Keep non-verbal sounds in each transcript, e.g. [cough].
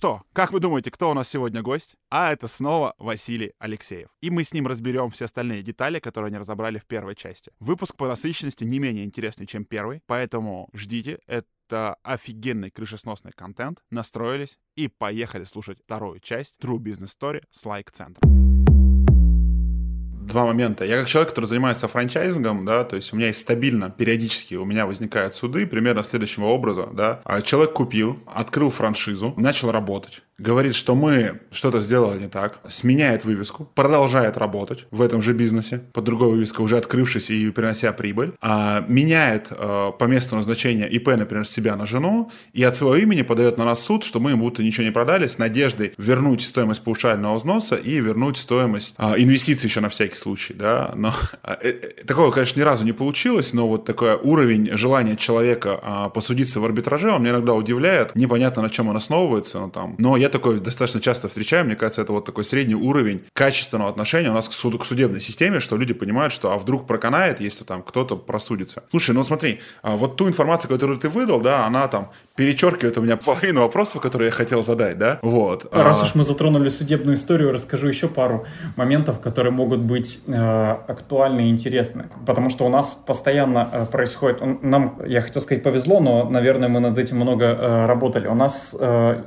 Что, как вы думаете, кто у нас сегодня гость? А это снова Василий Алексеев. И мы с ним разберем все остальные детали, которые они разобрали в первой части. Выпуск по насыщенности не менее интересный, чем первый, поэтому ждите. Это офигенный крышесносный контент. Настроились и поехали слушать вторую часть True Business Story с лайк-центра два момента. Я как человек, который занимается франчайзингом, да, то есть у меня есть стабильно, периодически у меня возникают суды примерно следующего образа, да. А человек купил, открыл франшизу, начал работать говорит, что мы что-то сделали не так, сменяет вывеску, продолжает работать в этом же бизнесе, под другой вывеской, уже открывшись и принося прибыль, а, меняет а, по месту назначения ИП, например, себя на жену, и от своего имени подает на нас суд, что мы ему будто ничего не продали, с надеждой вернуть стоимость паушального взноса и вернуть стоимость а, инвестиций еще на всякий случай, да, но а, э, э, такого, конечно, ни разу не получилось, но вот такой уровень желания человека а, посудиться в арбитраже, он меня иногда удивляет, непонятно, на чем он основывается, но там, но я такой достаточно часто встречаю, мне кажется, это вот такой средний уровень качественного отношения у нас к, суду, к судебной системе, что люди понимают, что а вдруг проканает, если там кто-то просудится. Слушай, ну смотри, а вот ту информацию, которую ты выдал, да, она там перечеркивает у меня половину вопросов, которые я хотел задать, да, вот. Раз уж мы затронули судебную историю, расскажу еще пару моментов, которые могут быть э, актуальны и интересны, потому что у нас постоянно э, происходит, нам, я хотел сказать, повезло, но, наверное, мы над этим много э, работали. У нас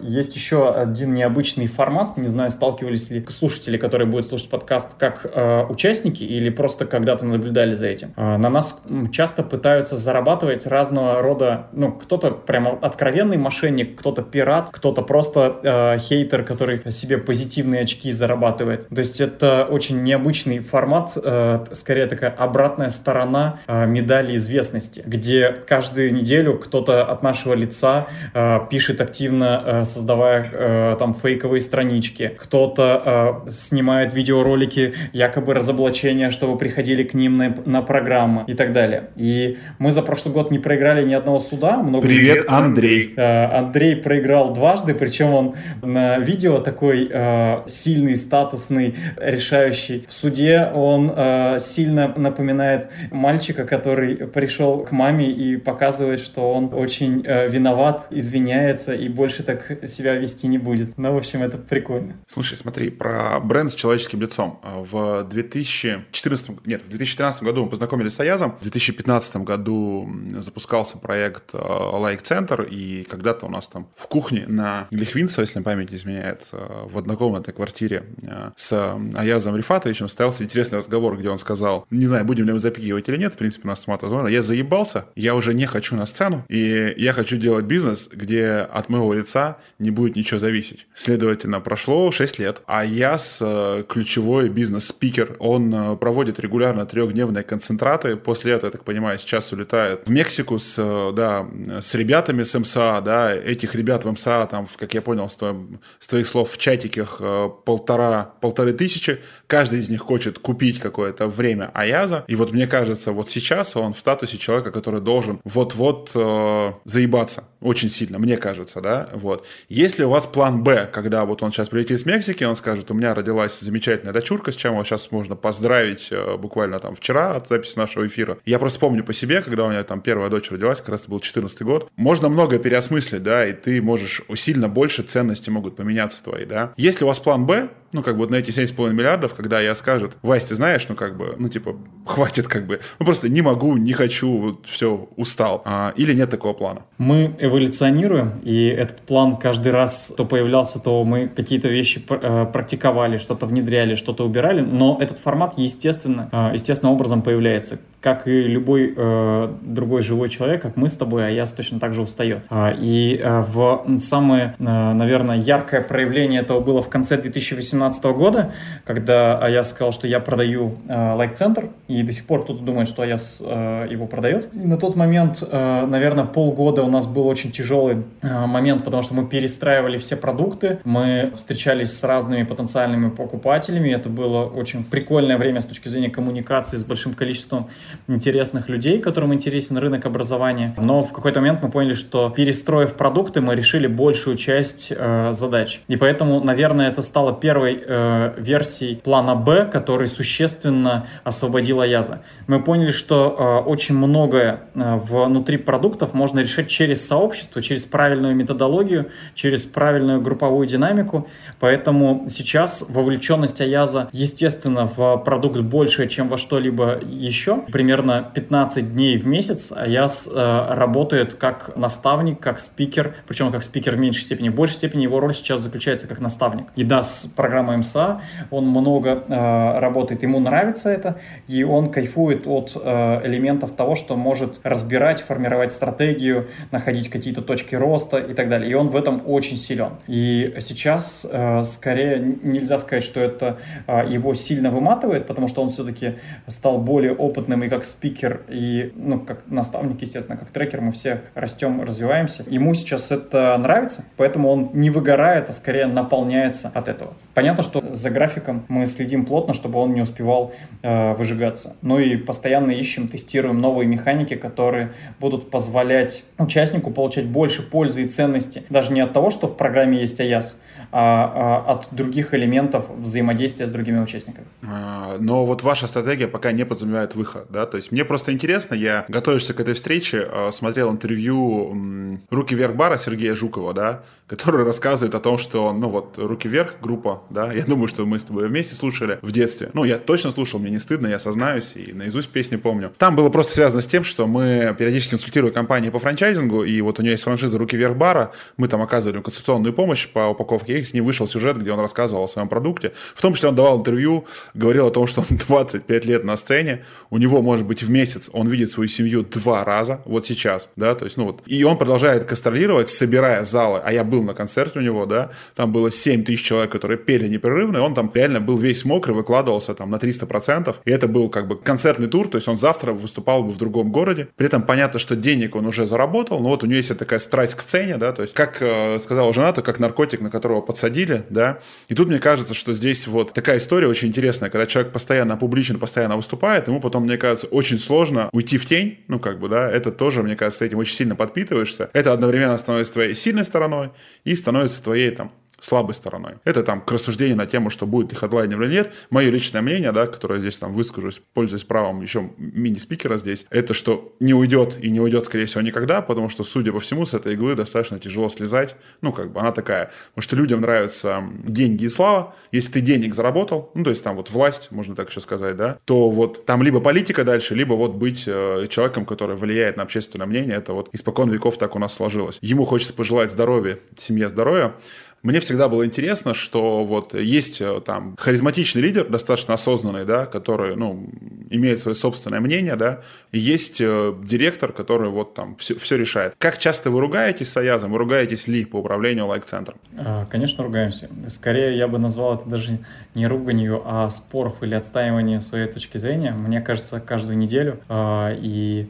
есть еще один необычный формат. Не знаю, сталкивались ли слушатели, которые будут слушать подкаст, как участники или просто когда-то наблюдали за этим. На нас часто пытаются зарабатывать разного рода, ну, кто-то прямо откровенный мошенник, кто-то пират, кто-то просто хейтер, который себе позитивные очки зарабатывает. То есть это очень необычный формат, э, скорее такая обратная сторона э, медали известности, где каждую неделю кто-то от нашего лица э, пишет активно, э, создавая э, там фейковые странички, кто-то э, снимает видеоролики якобы разоблачения, чтобы приходили к ним на, на программы и так далее. И мы за прошлый год не проиграли ни одного суда. Много Привет, людей... Андрей. Э, Андрей проиграл дважды, причем он на видео такой э, сильный, статусный, решающий. В суде он э, сильно напоминает мальчика, который пришел к маме и показывает, что он очень э, виноват, извиняется и больше так себя вести не будет. Но, в общем, это прикольно. Слушай, смотри, про бренд с человеческим лицом. В 2014, нет, в 2013 году мы познакомились с Аязом. В 2015 году запускался проект э, Like Center, и когда-то у нас там в кухне на Лихвинца, если память изменяет, э, в однокомнатной квартире э, с Аязом Рифатовичем интересный разговор, где он сказал, не знаю, будем ли мы запикивать или нет, в принципе, нас томат я заебался, я уже не хочу на сцену, и я хочу делать бизнес, где от моего лица не будет ничего зависеть. Зависеть. Следовательно, прошло 6 лет, а я с э, ключевой бизнес-спикер, он э, проводит регулярно трехдневные концентраты, после этого, я так понимаю, сейчас улетает в Мексику с, э, да, с ребятами с МСА, да, этих ребят в МСА, там, как я понял, с, твоим, с твоих слов, в чатиках полтора, полторы тысячи, каждый из них хочет купить какое-то время Аяза, и вот мне кажется, вот сейчас он в статусе человека, который должен вот-вот э, заебаться очень сильно, мне кажется, да, вот. Если у вас план Б, когда вот он сейчас прилетит из Мексики, он скажет, у меня родилась замечательная дочурка, с чем его сейчас можно поздравить э, буквально там вчера от записи нашего эфира. Я просто помню по себе, когда у меня там первая дочь родилась, как раз это был 14 год, можно многое переосмыслить, да, и ты можешь сильно больше ценности могут поменяться твои, да. Если у вас план Б, ну, как бы вот на эти 7,5 миллиардов, когда я скажет, Вась, ты знаешь, ну, как бы, ну, типа, хватит, как бы, ну, просто не могу, не хочу, вот, все, устал. А, или нет такого плана? Мы эволюционируем, и этот план каждый раз то появлялся, то мы какие-то вещи э, практиковали, что-то внедряли, что-то убирали, но этот формат, естественно, э, естественным образом появляется как и любой э, другой живой человек, как мы с тобой, а я точно так же устает. А, и в самое, наверное, яркое проявление этого было в конце 2018 года, когда я сказал, что я продаю э, лайк-центр, и до сих пор кто-то думает, что я э, его продает. И на тот момент, наверное, полгода у нас был очень тяжелый момент, потому что мы перестраивали все продукты, мы встречались с разными потенциальными покупателями, это было очень прикольное время с точки зрения коммуникации с большим количеством интересных людей, которым интересен рынок образования. Но в какой-то момент мы поняли, что перестроив продукты, мы решили большую часть задач. И поэтому, наверное, это стало первой э, версии плана Б, который существенно освободил Аяза. Мы поняли, что э, очень многое э, внутри продуктов можно решить через сообщество, через правильную методологию, через правильную групповую динамику. Поэтому сейчас вовлеченность Аяза, естественно, в продукт больше, чем во что-либо еще. Примерно 15 дней в месяц Аяз э, работает как наставник, как спикер, причем как спикер в меньшей степени. В большей степени его роль сейчас заключается как наставник. И да, с программой МСА он много э, работает, ему нравится это, и он кайфует от э, элементов того, что может разбирать, формировать стратегию, находить какие-то точки роста и так далее. И он в этом очень силен. И сейчас э, скорее нельзя сказать, что это э, его сильно выматывает, потому что он все-таки стал более опытным и как спикер, и ну, как наставник, естественно, как трекер, мы все растем, развиваемся. Ему сейчас это нравится, поэтому он не выгорает, а скорее наполняется от этого. Понятно, что за графиком мы следим плотно, чтобы он не успевал э, выжигаться. Ну и постоянно ищем, тестируем новые механики, которые будут позволять участнику получать больше пользы и ценности. Даже не от того, что в программе есть AYAS, а, а от других элементов взаимодействия с другими участниками. А, но вот ваша стратегия пока не подразумевает выход, да? То есть мне просто интересно, я, готовясь к этой встрече, а, смотрел интервью «Руки вверх бара» Сергея Жукова, да, который рассказывает о том, что, ну вот, «Руки вверх» группа, да, [laughs] я думаю, что мы с тобой вместе слушали в детстве. Ну, я точно слушал, мне не стыдно, я сознаюсь, и наизусть песни помню. Там было просто связано с тем, что мы периодически консультируем компании по франчайзингу, и вот у нее есть франшиза «Руки вверх бара», мы там оказывали консультационную помощь по упаковке, и с ним вышел сюжет, где он рассказывал о своем продукте. В том числе он давал интервью, говорил о том, что он [laughs] 25 лет на сцене, у него, может быть, в месяц он видит свою семью два раза, вот сейчас, да, то есть, ну вот, и он продолжает гастролировать, собирая залы, а я был на концерте у него, да, там было 7 тысяч человек, которые пели непрерывно, и он там реально был весь мокрый, выкладывался там на 300%, и это был как бы концертный тур, то есть он завтра выступал бы в другом городе, при этом понятно, что денег он уже заработал, но вот у него есть такая страсть к сцене, да, то есть, как э, сказала жена, то как наркотик, на которого подсадили, да, и тут мне кажется, что здесь вот такая история очень интересная, когда человек постоянно публичен, постоянно выступает, ему потом, мне кажется, очень сложно уйти в тень, ну, как бы, да, это тоже, мне кажется, этим очень сильно подпитываешься, это одновременно становится твоей сильной стороной и становится твоей, там, слабой стороной. Это там к рассуждению на тему, что будет их хедлайнер или нет. Мое личное мнение, да, которое здесь там выскажусь, пользуясь правом еще мини-спикера здесь, это что не уйдет и не уйдет, скорее всего, никогда, потому что, судя по всему, с этой иглы достаточно тяжело слезать. Ну, как бы она такая, потому что людям нравятся деньги и слава. Если ты денег заработал, ну, то есть там вот власть, можно так еще сказать, да, то вот там либо политика дальше, либо вот быть э, человеком, который влияет на общественное мнение. Это вот испокон веков так у нас сложилось. Ему хочется пожелать здоровья, семье здоровья. Мне всегда было интересно, что вот есть э, там харизматичный лидер, достаточно осознанный, да, который, ну, имеет свое собственное мнение, да, и есть э, директор, который вот там все, все решает. Как часто вы ругаетесь с Аязом? Вы ругаетесь ли по управлению лайк-центром? А, конечно, ругаемся. Скорее, я бы назвал это даже не руганью, а споров или отстаиванием своей точки зрения. Мне кажется, каждую неделю. А, и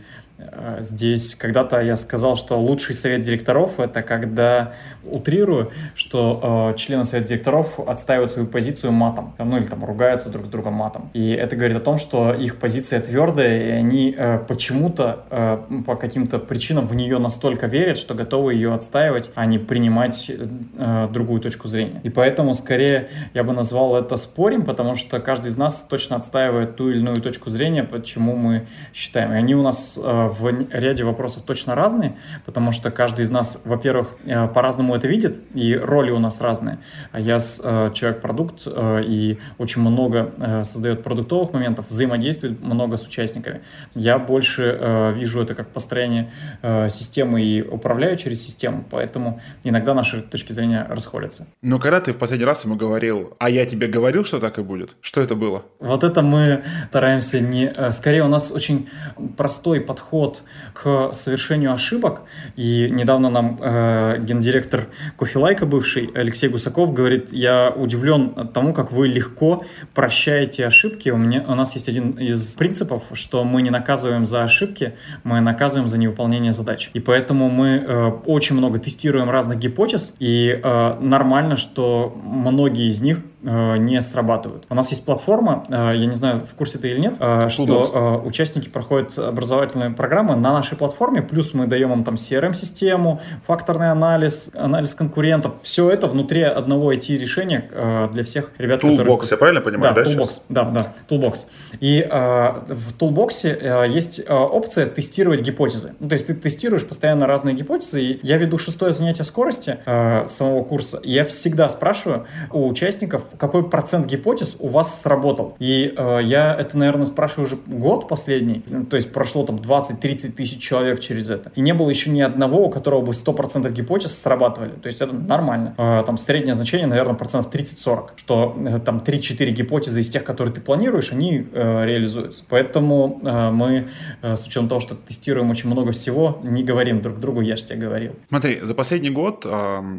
здесь когда-то я сказал, что лучший совет директоров это когда утрирую, что э, члены совета директоров отстаивают свою позицию матом, ну или там ругаются друг с другом матом. И это говорит о том, что их позиция твердая, и они э, почему-то э, по каким-то причинам в нее настолько верят, что готовы ее отстаивать, а не принимать э, другую точку зрения. И поэтому скорее я бы назвал это спорим, потому что каждый из нас точно отстаивает ту или иную точку зрения, почему мы считаем. И они у нас э, в ряде вопросов точно разные, потому что каждый из нас, во-первых, э, по-разному это видит, и роли у нас разные. А я э, человек-продукт э, и очень много создает продуктовых моментов, взаимодействует много с участниками. Я больше вижу это как построение системы и управляю через систему, поэтому иногда наши точки зрения расходятся. Но когда ты в последний раз ему говорил, а я тебе говорил, что так и будет, что это было? Вот это мы стараемся не... Скорее у нас очень простой подход подход к совершению ошибок. И недавно нам э, гендиректор Кофелайка бывший Алексей Гусаков говорит, я удивлен тому, как вы легко прощаете ошибки. У, меня, у нас есть один из принципов, что мы не наказываем за ошибки, мы наказываем за невыполнение задач. И поэтому мы э, очень много тестируем разных гипотез, и э, нормально, что многие из них не срабатывают. У нас есть платформа, э, я не знаю, в курсе ты или нет, э, что э, участники проходят образовательные программы на нашей платформе, плюс мы даем им там CRM-систему, факторный анализ, анализ конкурентов. Все это внутри одного IT-решения э, для всех ребят, Toolbox, которые... я правильно понимаю, да? Да, Toolbox, да, да, Toolbox. И э, в Toolbox э, есть э, опция тестировать гипотезы. Ну, то есть ты тестируешь постоянно разные гипотезы. И я веду шестое занятие скорости э, самого курса. Я всегда спрашиваю у участников, какой процент гипотез у вас сработал. И э, я это, наверное, спрашиваю уже год последний. Ну, то есть прошло там 20-30 тысяч человек через это. И не было еще ни одного, у которого бы 100% гипотез срабатывали. То есть это нормально. Э, там среднее значение, наверное, процентов 30-40. Что э, там 3-4 гипотезы из тех, которые ты планируешь, они э, реализуются. Поэтому э, мы, э, с учетом того, что тестируем очень много всего, не говорим друг другу, я же тебе говорил. Смотри, за последний год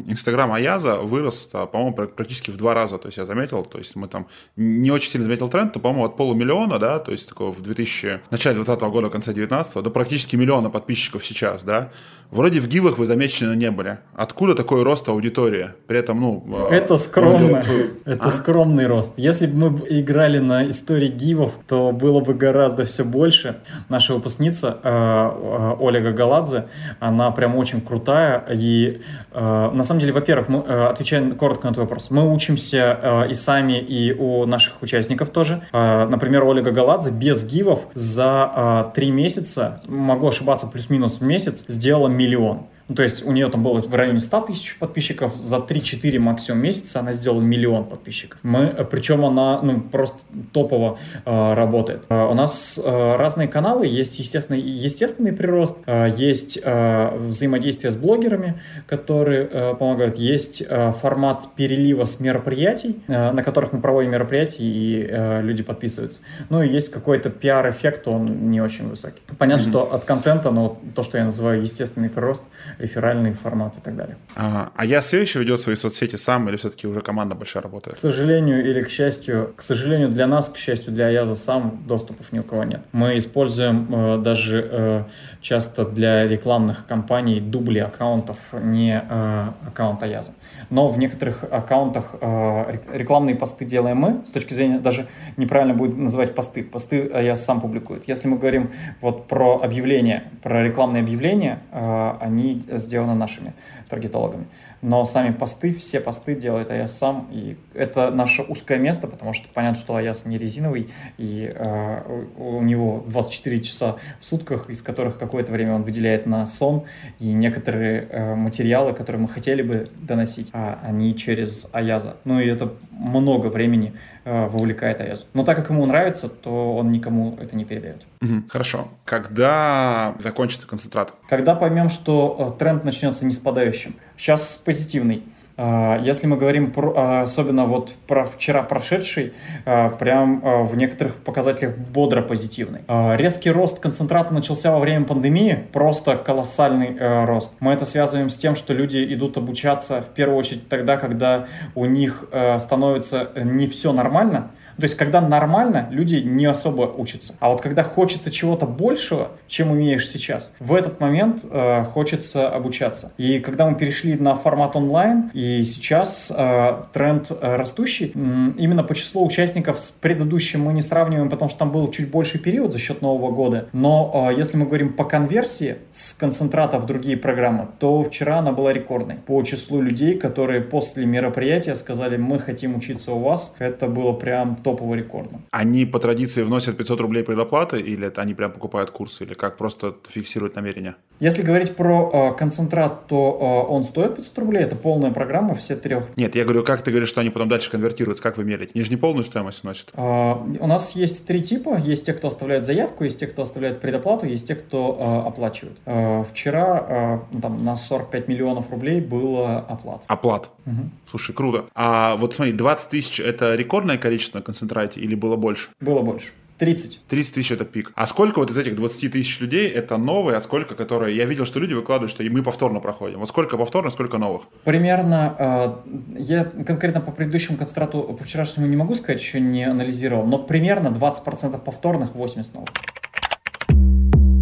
Инстаграм э, Аяза вырос, э, по-моему, практически в два раза. То есть я заметил, то есть мы там не очень сильно заметил тренд, но, по-моему, от полумиллиона, да, то есть такого в 2000, начале 2020 года, конце 2019 до практически миллиона подписчиков сейчас, да. Вроде в гивах вы замечены не были. Откуда такой рост аудитории? При этом, ну... Э, это скромно. Это а? скромный рост. Если бы мы играли на истории гивов, то было бы гораздо все больше. Наша выпускница э, э, Ольга Галадзе, она прям очень крутая. И на самом деле, во-первых, мы, отвечая коротко на твой вопрос, мы учимся и сами, и у наших участников тоже. Например, Ольга Галадзе без гивов за три месяца, могу ошибаться, плюс-минус месяц, сделала миллион. Ну, то есть у нее там было в районе 100 тысяч подписчиков, за 3-4 максимум месяца она сделала миллион подписчиков. Мы, причем она ну, просто топово э, работает. Э, у нас э, разные каналы, есть естественный, естественный прирост, э, есть э, взаимодействие с блогерами, которые э, помогают, есть э, формат перелива с мероприятий, э, на которых мы проводим мероприятия и э, люди подписываются. Ну и есть какой-то пиар-эффект, он не очень высокий. Понятно, mm-hmm. что от контента, но то, что я называю естественный прирост, реферальный формат и так далее. А, а я все еще ведет свои соцсети сам или все-таки уже команда большая работает? К сожалению или к счастью, к сожалению для нас, к счастью для Аяза сам доступов ни у кого нет. Мы используем э, даже э, часто для рекламных кампаний дубли аккаунтов, не э, аккаунт Аяза но в некоторых аккаунтах э, рекламные посты делаем мы, с точки зрения, даже неправильно будет называть посты, посты я сам публикую. Если мы говорим вот про объявления, про рекламные объявления, э, они сделаны нашими таргетологами но сами посты, все посты делает Аяс сам, и это наше узкое место, потому что понятно, что Аяс не резиновый, и э, у него 24 часа в сутках, из которых какое-то время он выделяет на сон, и некоторые э, материалы, которые мы хотели бы доносить, а они через Аяза. Ну и это много времени вовлекает Аязу. Но так как ему нравится, то он никому это не передает. Угу, хорошо. Когда закончится концентрат? Когда поймем, что э, тренд начнется не спадающим. Сейчас позитивный. А, если мы говорим про, а, особенно вот про вчера прошедший, а, прям в некоторых показателях бодро позитивный. Резкий рост концентрата начался во время пандемии, просто колоссальный рост. Мы это связываем с тем, что люди идут обучаться в первую очередь тогда, когда у них становится не все нормально, то есть, когда нормально, люди не особо учатся. А вот когда хочется чего-то большего, чем умеешь сейчас, в этот момент э, хочется обучаться. И когда мы перешли на формат онлайн, и сейчас э, тренд э, растущий, э, именно по числу участников с предыдущим мы не сравниваем, потому что там был чуть больше период за счет Нового года. Но э, если мы говорим по конверсии с концентрата в другие программы, то вчера она была рекордной. По числу людей, которые после мероприятия сказали, мы хотим учиться у вас, это было прям топово рекордно. Они по традиции вносят 500 рублей предоплаты или это они прям покупают курсы, или как просто фиксируют намерение? Если говорить про э, концентрат, то э, он стоит 500 рублей, это полная программа, все трех. Нет, я говорю, как ты говоришь, что они потом дальше конвертируются, как вы меряете? Они же не полную стоимость вносят. Э, у нас есть три типа, есть те, кто оставляет заявку, есть те, кто оставляет предоплату, есть те, кто э, оплачивает. Э, вчера э, там, на 45 миллионов рублей было оплат. Оплат? Угу. Слушай, круто. А вот смотри, 20 тысяч – это рекордное количество на концентрате или было больше? Было больше. 30. 30 тысяч это пик. А сколько вот из этих 20 тысяч людей это новые, а сколько которые... Я видел, что люди выкладывают, что и мы повторно проходим. Вот сколько повторно, сколько новых? Примерно, э, я конкретно по предыдущему концентрату, по вчерашнему не могу сказать, еще не анализировал, но примерно 20% повторных, 80 новых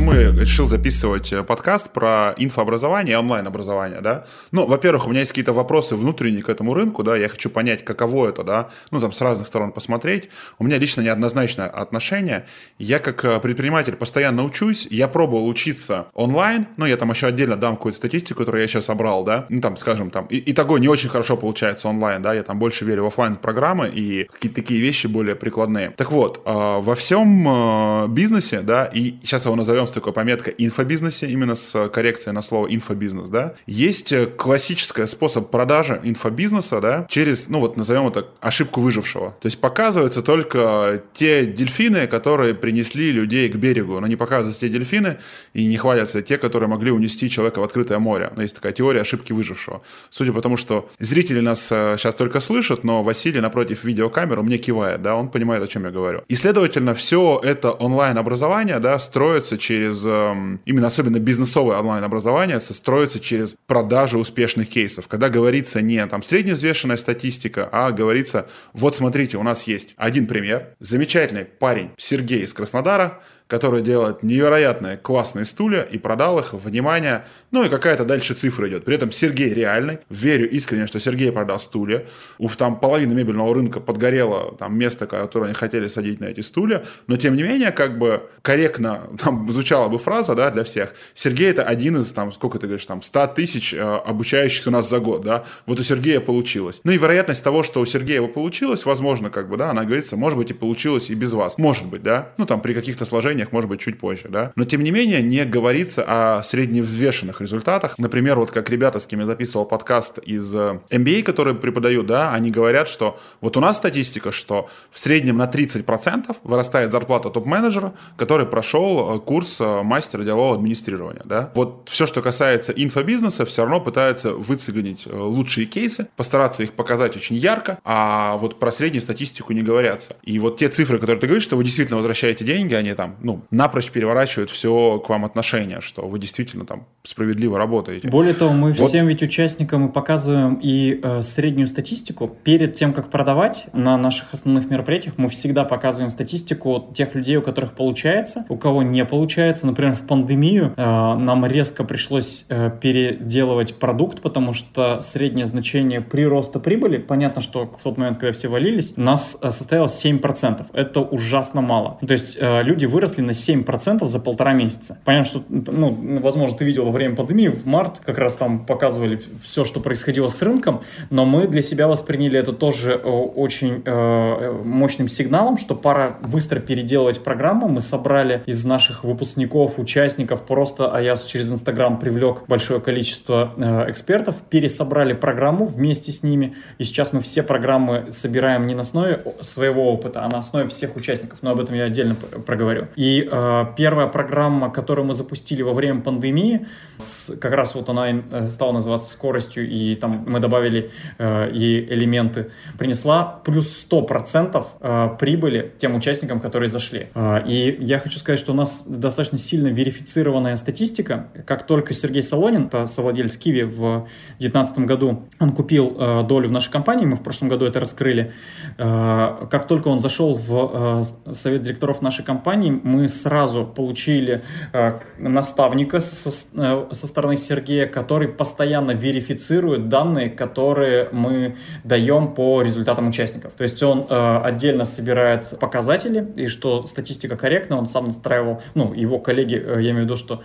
мы решил записывать э, подкаст про инфообразование онлайн-образование, да. Ну, во-первых, у меня есть какие-то вопросы внутренние к этому рынку, да, я хочу понять, каково это, да, ну, там, с разных сторон посмотреть. У меня лично неоднозначное отношение. Я как э, предприниматель постоянно учусь, я пробовал учиться онлайн, ну, я там еще отдельно дам какую-то статистику, которую я сейчас собрал, да, ну, там, скажем, там, и, и того не очень хорошо получается онлайн, да, я там больше верю в офлайн программы и какие-то такие вещи более прикладные. Так вот, э, во всем бизнесе, да, и сейчас его назовем с такой пометкой инфобизнесе, именно с коррекцией на слово инфобизнес, да, есть э, классический способ продажи инфобизнеса, да, через, ну вот назовем это ошибку выжившего. То есть показываются только те дельфины, которые принесли людей к берегу, но не показываются те дельфины и не хвалятся те, которые могли унести человека в открытое море. Но есть такая теория ошибки выжившего. Судя по тому, что зрители нас сейчас э, только слышат, но Василий напротив видеокамеры мне кивает, да, он понимает, о чем я говорю. И, следовательно, все это онлайн-образование, да, строится через, эм, именно особенно бизнесовое онлайн-образование, строится через продажу успешных кейсов. Когда говорится не там средневзвешенная статистика, а говорится, вот смотрите, у нас есть один пример. Замечательный парень Сергей из Краснодара, который делает невероятные классные стулья и продал их, внимание, ну и какая-то дальше цифра идет. При этом Сергей реальный, верю искренне, что Сергей продал стулья, у там половина мебельного рынка подгорело там место, которое они хотели садить на эти стулья, но тем не менее, как бы корректно [laughs] там звучала бы фраза, да, для всех. Сергей это один из, там, сколько ты говоришь, там, 100 тысяч э, обучающихся у нас за год, да, вот у Сергея получилось. Ну и вероятность того, что у Сергея его получилось, возможно, как бы, да, она говорится, может быть и получилось и без вас, может быть, да, ну там при каких-то сложениях сложениях, может быть, чуть позже, да. Но, тем не менее, не говорится о средневзвешенных результатах. Например, вот как ребята, с кем я записывал подкаст из MBA, э, которые преподают, да, они говорят, что вот у нас статистика, что в среднем на 30% вырастает зарплата топ-менеджера, который прошел э, курс э, мастера делового администрирования, да. Вот все, что касается инфобизнеса, все равно пытаются выцегонить лучшие кейсы, постараться их показать очень ярко, а вот про среднюю статистику не говорятся. И вот те цифры, которые ты говоришь, что вы действительно возвращаете деньги, они там ну, напрочь переворачивают все к вам отношение, что вы действительно там справедливо работаете. Более того, мы вот. всем ведь участникам показываем и э, среднюю статистику. Перед тем, как продавать на наших основных мероприятиях, мы всегда показываем статистику тех людей, у которых получается, у кого не получается. Например, в пандемию э, нам резко пришлось э, переделывать продукт, потому что среднее значение прироста прибыли, понятно, что в тот момент, когда все валились, у нас э, составило 7%. Это ужасно мало. То есть э, люди выросли выросли на 7% за полтора месяца. Понятно, что, ну, возможно, ты видел во время пандемии, в март как раз там показывали все, что происходило с рынком, но мы для себя восприняли это тоже э, очень э, мощным сигналом, что пора быстро переделывать программу. Мы собрали из наших выпускников, участников, просто, а я через Инстаграм привлек большое количество э, экспертов, пересобрали программу вместе с ними, и сейчас мы все программы собираем не на основе своего опыта, а на основе всех участников, но об этом я отдельно проговорю. Э, первая программа, которую мы запустили во время пандемии, с, как раз вот она э, стала называться скоростью, и там мы добавили э, и элементы, принесла плюс 100% э, прибыли тем участникам, которые зашли. Э, и я хочу сказать, что у нас достаточно сильно верифицированная статистика. Как только Сергей Солонин, это совладелец Киви в 2019 году, он купил э, долю в нашей компании, мы в прошлом году это раскрыли, э, как только он зашел в э, совет директоров нашей компании, мы сразу получили э, наставника со, э, со стороны Сергея, который постоянно верифицирует данные, которые мы даем по результатам участников. То есть он э, отдельно собирает показатели, и что статистика корректна, он сам настраивал, ну, его коллеги, я имею в виду, что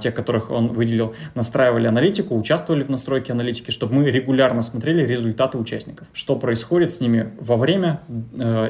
те, которых он выделил, настраивали аналитику, участвовали в настройке аналитики, чтобы мы регулярно смотрели результаты участников, что происходит с ними во время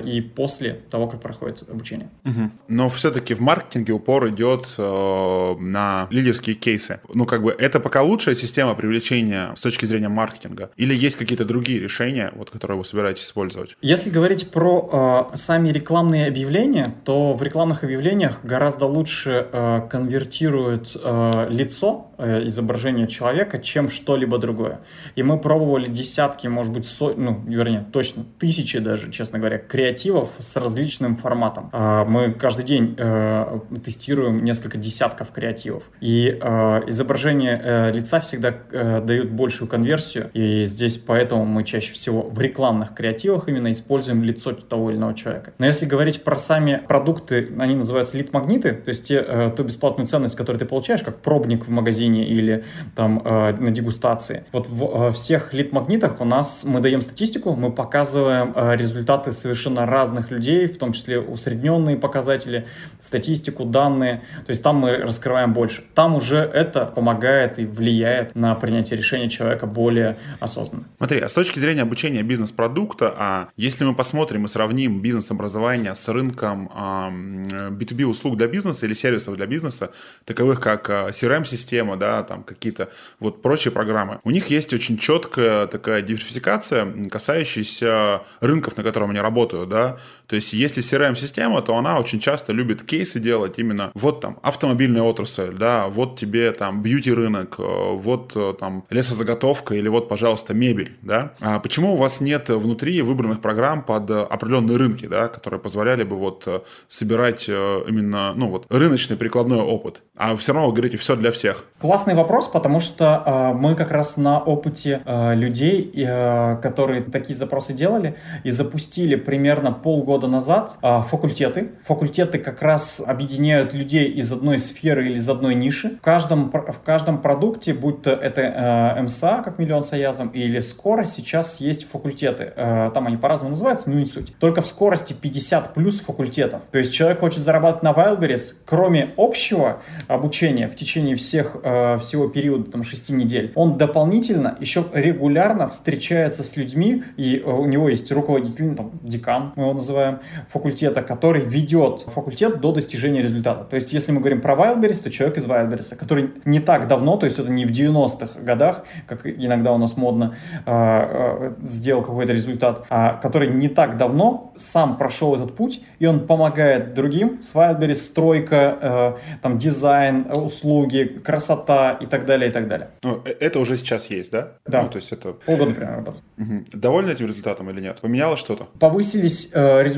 и после того, как проходит обучение. Угу. Но все все-таки в маркетинге упор идет э, на лидерские кейсы. Ну, как бы, это пока лучшая система привлечения с точки зрения маркетинга? Или есть какие-то другие решения, вот, которые вы собираетесь использовать? Если говорить про э, сами рекламные объявления, то в рекламных объявлениях гораздо лучше э, конвертирует э, лицо, э, изображение человека, чем что-либо другое. И мы пробовали десятки, может быть, со... ну, вернее, точно тысячи даже, честно говоря, креативов с различным форматом. Э, мы каждый день э, тестируем несколько десятков креативов. И э, изображение э, лица всегда э, дают большую конверсию, и здесь поэтому мы чаще всего в рекламных креативах именно используем лицо того или иного человека. Но если говорить про сами продукты, они называются лид-магниты, то есть те, э, ту бесплатную ценность, которую ты получаешь, как пробник в магазине или там э, на дегустации. Вот в э, всех лид-магнитах у нас мы даем статистику, мы показываем э, результаты совершенно разных людей, в том числе усредненные показатели, статистику, данные. То есть там мы раскрываем больше. Там уже это помогает и влияет на принятие решения человека более осознанно. Смотри, а с точки зрения обучения бизнес-продукта, а если мы посмотрим и сравним бизнес-образование с рынком а, B2B услуг для бизнеса или сервисов для бизнеса, таковых как а, CRM-система, да, там какие-то вот прочие программы, у них есть очень четкая такая диверсификация, касающаяся рынков, на котором они работают, да, то есть если CRM-система, то она очень часто любит кейсы делать именно вот там автомобильная отрасль, да, вот тебе там бьюти-рынок, э, вот э, там лесозаготовка или вот, пожалуйста, мебель, да. А почему у вас нет внутри выбранных программ под определенные рынки, да, которые позволяли бы вот э, собирать именно, ну вот, рыночный прикладной опыт, а все равно вы говорите все для всех? Классный вопрос, потому что э, мы как раз на опыте э, людей, э, которые такие запросы делали и запустили примерно полгода назад э, факультеты. Факультеты как раз объединяют людей из одной сферы или из одной ниши. В каждом, в каждом продукте, будь то это э, МСА, как миллион с Аязом, или скоро, сейчас есть факультеты. Э, там они по-разному называются, но не суть. Только в скорости 50 плюс факультетов. То есть человек хочет зарабатывать на Wildberries, кроме общего обучения в течение всех, э, всего периода, там, 6 недель, он дополнительно еще регулярно встречается с людьми, и у него есть руководитель, ну, там, декан, мы его называем, факультета, который ведет факультет до достижения результата. То есть, если мы говорим про Wildberries, то человек из Wildberries, который не так давно, то есть это не в 90-х годах, как иногда у нас модно, э, э, сделал какой-то результат, а который не так давно сам прошел этот путь, и он помогает другим с Wildberries, стройка, э, там, дизайн, услуги, красота и так далее, и так далее. Ну, это уже сейчас есть, да? Да. Ну, то есть это... Полгода примерно работает. Угу. Довольны этим результатом или нет? Поменялось что-то? Повысились э, результаты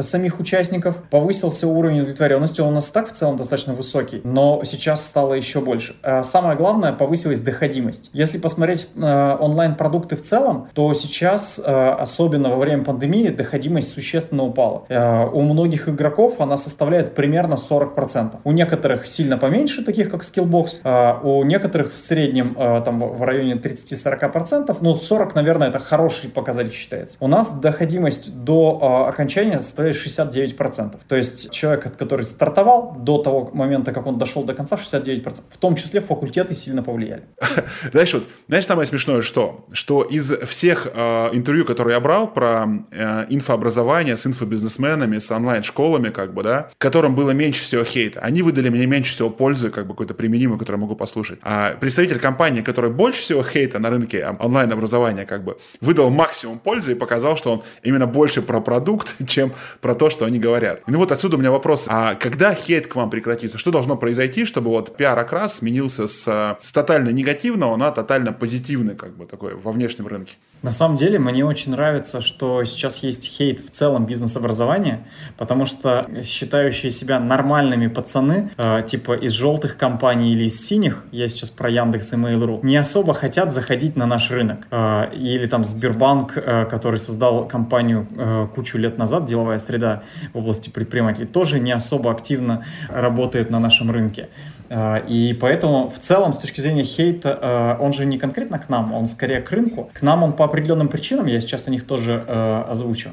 самих участников, повысился уровень удовлетворенности, он у нас так в целом достаточно высокий, но сейчас стало еще больше. Э, самое главное, повысилась доходимость. Если посмотреть э, онлайн-продукты в целом, то сейчас, э, особенно во время пандемии, доходимость существенно упала. Э, у многих игроков она составляет примерно 40%. У некоторых сильно поменьше, таких как Skillbox, а у некоторых в среднем а, там в районе 30-40%, но 40, наверное, это хороший показатель считается. У нас доходимость до а, окончания составляет 69%. То есть человек, который стартовал до того момента, как он дошел до конца, 69%. В том числе факультеты сильно повлияли. [laughs] Знаешь, вот, знаешь, самое смешное что? Что из всех э, интервью, которые я брал про э, инфообразование с инфобизнесменами, с онлайн-школами, как бы, да, которым было меньше всего хейта, они выдали мне меньше всего пользы, как бы какой-то применимый, который я могу послушать. А представитель компании, который больше всего хейта на рынке онлайн-образования, как бы, выдал максимум пользы и показал, что он именно больше про продукт, [laughs] чем про то, что они говорят. Ну вот отсюда у меня вопрос. А когда хейт к вам прекратится? Что должно произойти, чтобы вот пиар-окрас сменился с, с тотально негативного на тотально позитивный, как бы, такой во внешнем рынке? На самом деле, мне очень нравится, что сейчас есть хейт в целом бизнес-образования, потому что считающие себя нормальными пацаны, э, типа из желтых компаний или из синих, я сейчас про Яндекс и Mail.ru, не особо хотят заходить на наш рынок. Э, или там Сбербанк, э, который создал компанию э, кучу лет назад, деловая среда в области предпринимателей, тоже не особо активно работает на нашем рынке. Э, и поэтому в целом, с точки зрения хейта, э, он же не конкретно к нам, он скорее к рынку. К нам он по определенным причинам, я сейчас о них тоже э, озвучу,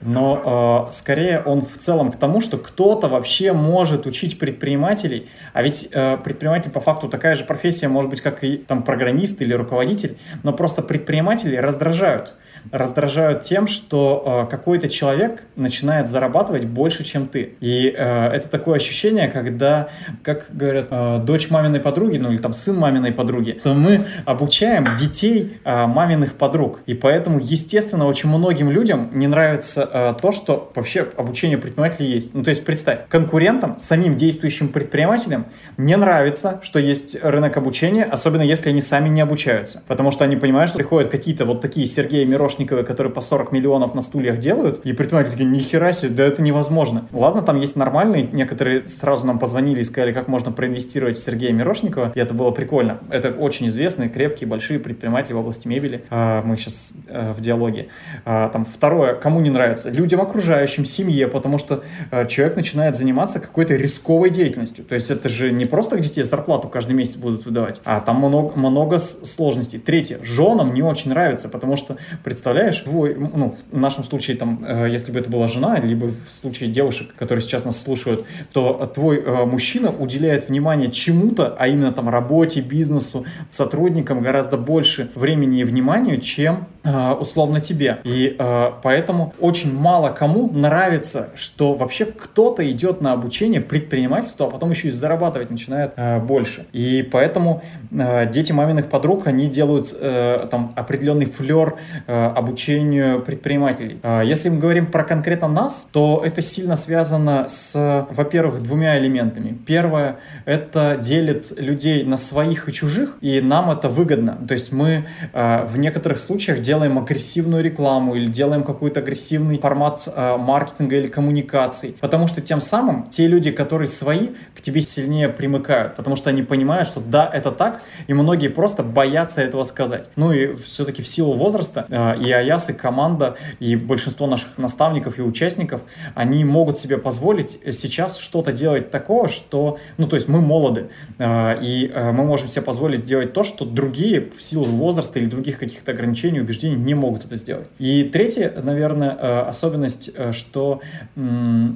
но скорее он в целом к тому, что кто-то вообще может учить предпринимателей, а ведь предприниматель по факту такая же профессия, может быть, как и там программист или руководитель, но просто предприниматели раздражают раздражают тем, что э, какой-то человек начинает зарабатывать больше, чем ты. И э, это такое ощущение, когда, как говорят, э, дочь маминой подруги, ну или там сын маминой подруги, то мы обучаем детей э, маминых подруг. И поэтому, естественно, очень многим людям не нравится э, то, что вообще обучение предпринимателей есть. Ну то есть представь, конкурентам, самим действующим предпринимателям не нравится, что есть рынок обучения, особенно если они сами не обучаются. Потому что они понимают, что приходят какие-то вот такие Сергеи Мирошниковы, которые по 40 миллионов на стульях делают, и предприниматели такие, нихера себе, да это невозможно. Ладно, там есть нормальные, некоторые сразу нам позвонили и сказали, как можно проинвестировать в Сергея Мирошникова, и это было прикольно. Это очень известные, крепкие, большие предприниматели в области мебели. А, мы сейчас э, в диалоге. А, там второе, кому не нравится? Людям окружающим, семье, потому что э, человек начинает заниматься какой-то рисковой деятельностью. То есть это же не просто где тебе зарплату каждый месяц будут выдавать, а там много, много сложностей. Третье, женам не очень нравится, потому что, представляешь, твой, ну, в нашем случае, там, э, если бы это была жена, либо в случае девушек, которые сейчас нас слушают, то твой э, мужчина уделяет внимание чему-то, а именно там работе, бизнесу, сотрудникам гораздо больше времени и внимания, чем э, условно тебе. И э, поэтому очень мало кому нравится, что вообще кто-то идет на обучение предпринимательству, а потом еще и зарабатывать начинает э, больше. И поэтому э, дети маминых подруг, они делают э, там определенный флер э, обучению предпринимателей. Э, если мы говорим про конкретно нас, то это сильно связано с, во-первых, двумя элементами. Первое, это делит людей на своих и чужих, и нам это выгодно. То есть мы э, в некоторых случаях делаем агрессивную рекламу или делаем какой-то агрессивный формат э, маркетинга или коммуникаций, потому что тем самым те люди, которые свои, к тебе сильнее примыкают, потому что они понимают, что да, это так, и многие просто боятся этого сказать. Ну и все-таки в силу возраста и Аяс, и команда, и большинство наших наставников и участников, они могут себе позволить сейчас что-то делать такого, что, ну то есть мы молоды, э, и э, мы можем себе позволить делать то, что другие в силу возраста или других каких-то ограничений, убеждений не могут это сделать. И третье, наверное, э, особенность, э, что э,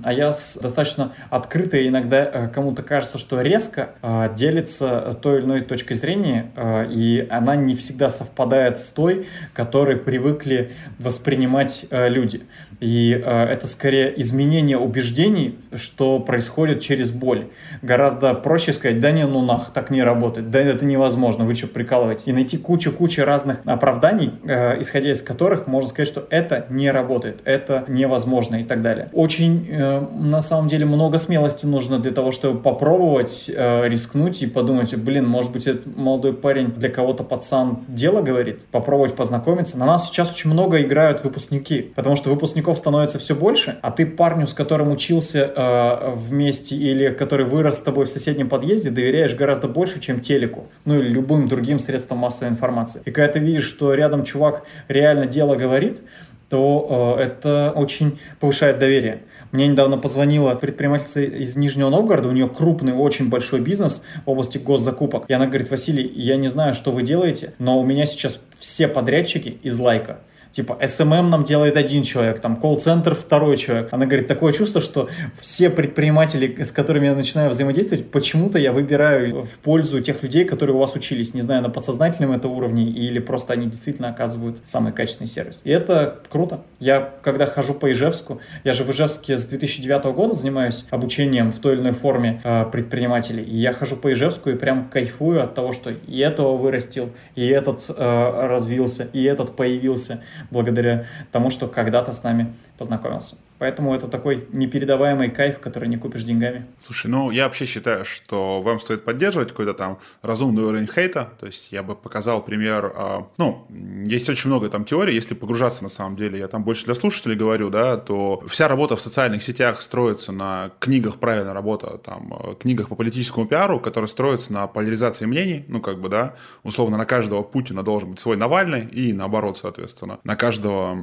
Аяс достаточно открытая, иногда э, кому-то кажется, что резко э, делится той или иной точкой зрения, э, и она не всегда совпадает с той, которой привыкли воспринимать э, люди. И э, это скорее изменение убеждений, что происходит через боль. Гораздо проще сказать, да не, ну нах, так не работает, да это невозможно, вы что, прикалываетесь? И найти кучу-кучу разных оправданий, э, исходя из которых можно сказать, что это не работает, это невозможно и так далее. Очень, на самом деле, много смелости нужно для того, чтобы попробовать рискнуть и подумать, блин, может быть, этот молодой парень для кого-то пацан дело говорит, попробовать познакомиться. На нас сейчас очень много играют выпускники, потому что выпускников становится все больше, а ты парню, с которым учился э, вместе или который вырос с тобой в соседнем подъезде, доверяешь гораздо больше, чем телеку, ну или любым другим средствам массовой информации. И когда ты видишь, что рядом чувак реально дело говорит, то э, это очень повышает доверие. Мне недавно позвонила предпринимательница из Нижнего Новгорода, у нее крупный, очень большой бизнес в области госзакупок. И она говорит, Василий, я не знаю, что вы делаете, но у меня сейчас все подрядчики из лайка типа SMM нам делает один человек, там колл-центр второй человек. Она говорит, такое чувство, что все предприниматели, с которыми я начинаю взаимодействовать, почему-то я выбираю в пользу тех людей, которые у вас учились. Не знаю, на подсознательном это уровне или просто они действительно оказывают самый качественный сервис. И это круто. Я, когда хожу по Ижевску, я же в Ижевске с 2009 года занимаюсь обучением в той или иной форме э, предпринимателей. И я хожу по Ижевску и прям кайфую от того, что и этого вырастил, и этот э, развился, и этот появился благодаря тому, что когда-то с нами познакомился. Поэтому это такой непередаваемый кайф, который не купишь деньгами. Слушай, ну я вообще считаю, что вам стоит поддерживать какой-то там разумный уровень хейта. То есть я бы показал пример, э, ну, есть очень много там теорий, если погружаться на самом деле, я там больше для слушателей говорю, да, то вся работа в социальных сетях строится на книгах «Правильная работа», там, э, книгах по политическому пиару, которые строятся на поляризации мнений, ну, как бы, да, условно, на каждого Путина должен быть свой Навальный и наоборот, соответственно, на каждого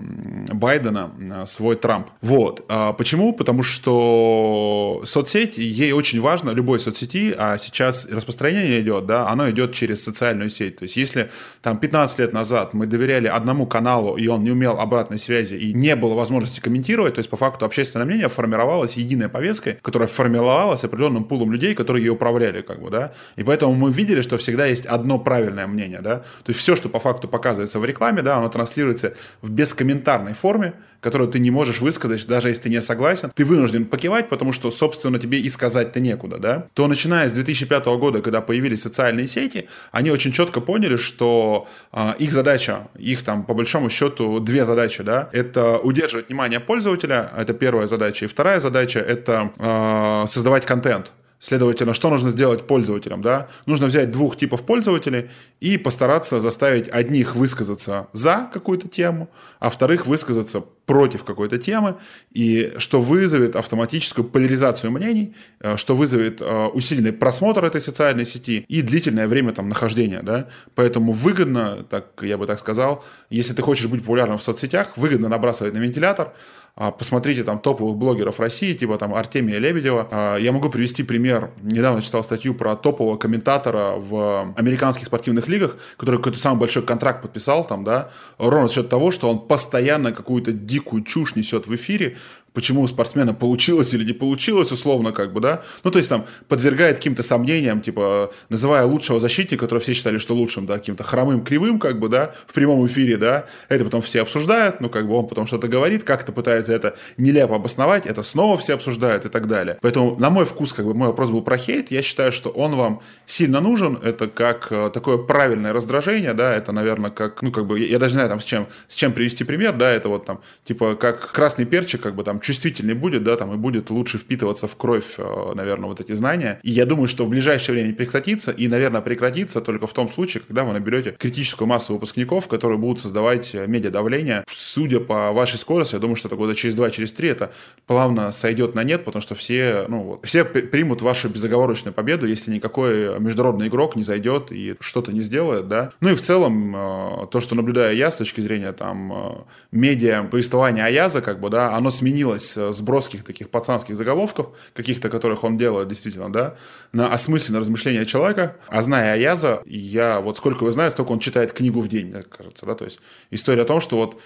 Байдена э, свой Трамп. Вот. Вот. А почему? Потому что соцсеть, ей очень важно, любой соцсети, а сейчас распространение идет, да, оно идет через социальную сеть. То есть если там 15 лет назад мы доверяли одному каналу, и он не умел обратной связи, и не было возможности комментировать, то есть по факту общественное мнение формировалось единой повесткой, которая формировалась определенным пулом людей, которые ее управляли, как бы, да. И поэтому мы видели, что всегда есть одно правильное мнение, да. То есть все, что по факту показывается в рекламе, да, оно транслируется в бескомментарной форме, которую ты не можешь высказать даже если ты не согласен, ты вынужден покивать, потому что, собственно, тебе и сказать-то некуда, да, то начиная с 2005 года, когда появились социальные сети, они очень четко поняли, что э, их задача, их там по большому счету две задачи, да, это удерживать внимание пользователя, это первая задача, и вторая задача это э, создавать контент, Следовательно, что нужно сделать пользователям? Да? Нужно взять двух типов пользователей и постараться заставить одних высказаться за какую-то тему, а вторых высказаться против какой-то темы, и что вызовет автоматическую поляризацию мнений, э, что вызовет э, усиленный просмотр этой социальной сети и длительное время там нахождения. Да? Поэтому выгодно, так я бы так сказал, если ты хочешь быть популярным в соцсетях, выгодно набрасывать на вентилятор, посмотрите там топовых блогеров России, типа там Артемия Лебедева. А, я могу привести пример. Недавно читал статью про топового комментатора в американских спортивных лигах, который какой-то самый большой контракт подписал там, да, ровно за счет того, что он постоянно какую-то дикую чушь несет в эфире, почему у спортсмена получилось или не получилось, условно, как бы, да. Ну, то есть там подвергает каким-то сомнениям, типа, называя лучшего защитника, который все считали, что лучшим, да, каким-то хромым, кривым, как бы, да, в прямом эфире, да. Это потом все обсуждают, ну, как бы он потом что-то говорит, как-то пытается это нелепо обосновать, это снова все обсуждают и так далее. Поэтому, на мой вкус, как бы, мой вопрос был про хейт, я считаю, что он вам сильно нужен, это как э, такое правильное раздражение, да, это, наверное, как, ну, как бы, я даже знаю, там, с чем, с чем привести пример, да, это вот там, типа, как красный перчик, как бы, там, чувствительнее будет, да, там и будет лучше впитываться в кровь, э, наверное, вот эти знания. И я думаю, что в ближайшее время прекратится, и, наверное, прекратится только в том случае, когда вы наберете критическую массу выпускников, которые будут создавать э, медиадавление. Судя по вашей скорости, я думаю, что это года через два, через три это плавно сойдет на нет, потому что все, ну, вот, все примут вашу безоговорочную победу, если никакой международный игрок не зайдет и что-то не сделает, да. Ну и в целом, э, то, что наблюдаю я с точки зрения там медиа повествования Аяза, как бы, да, оно сменилось с броских таких пацанских заголовков, каких-то, которых он делает действительно, да, на осмысленное размышление человека. А зная Аяза, я вот сколько его знаю, столько он читает книгу в день, мне кажется, да, то есть история о том, что вот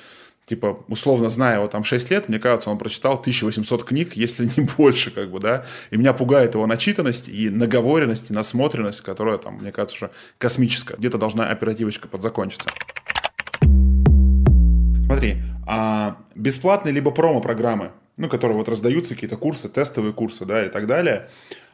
типа, условно зная его там 6 лет, мне кажется, он прочитал 1800 книг, [laughs] если не больше, как бы, да, и меня пугает его начитанность и наговоренность, и насмотренность, которая там, мне кажется, уже космическая. Где-то должна оперативочка подзакончиться. Смотри, а бесплатные либо промо-программы ну, которые вот раздаются, какие-то курсы, тестовые курсы, да, и так далее.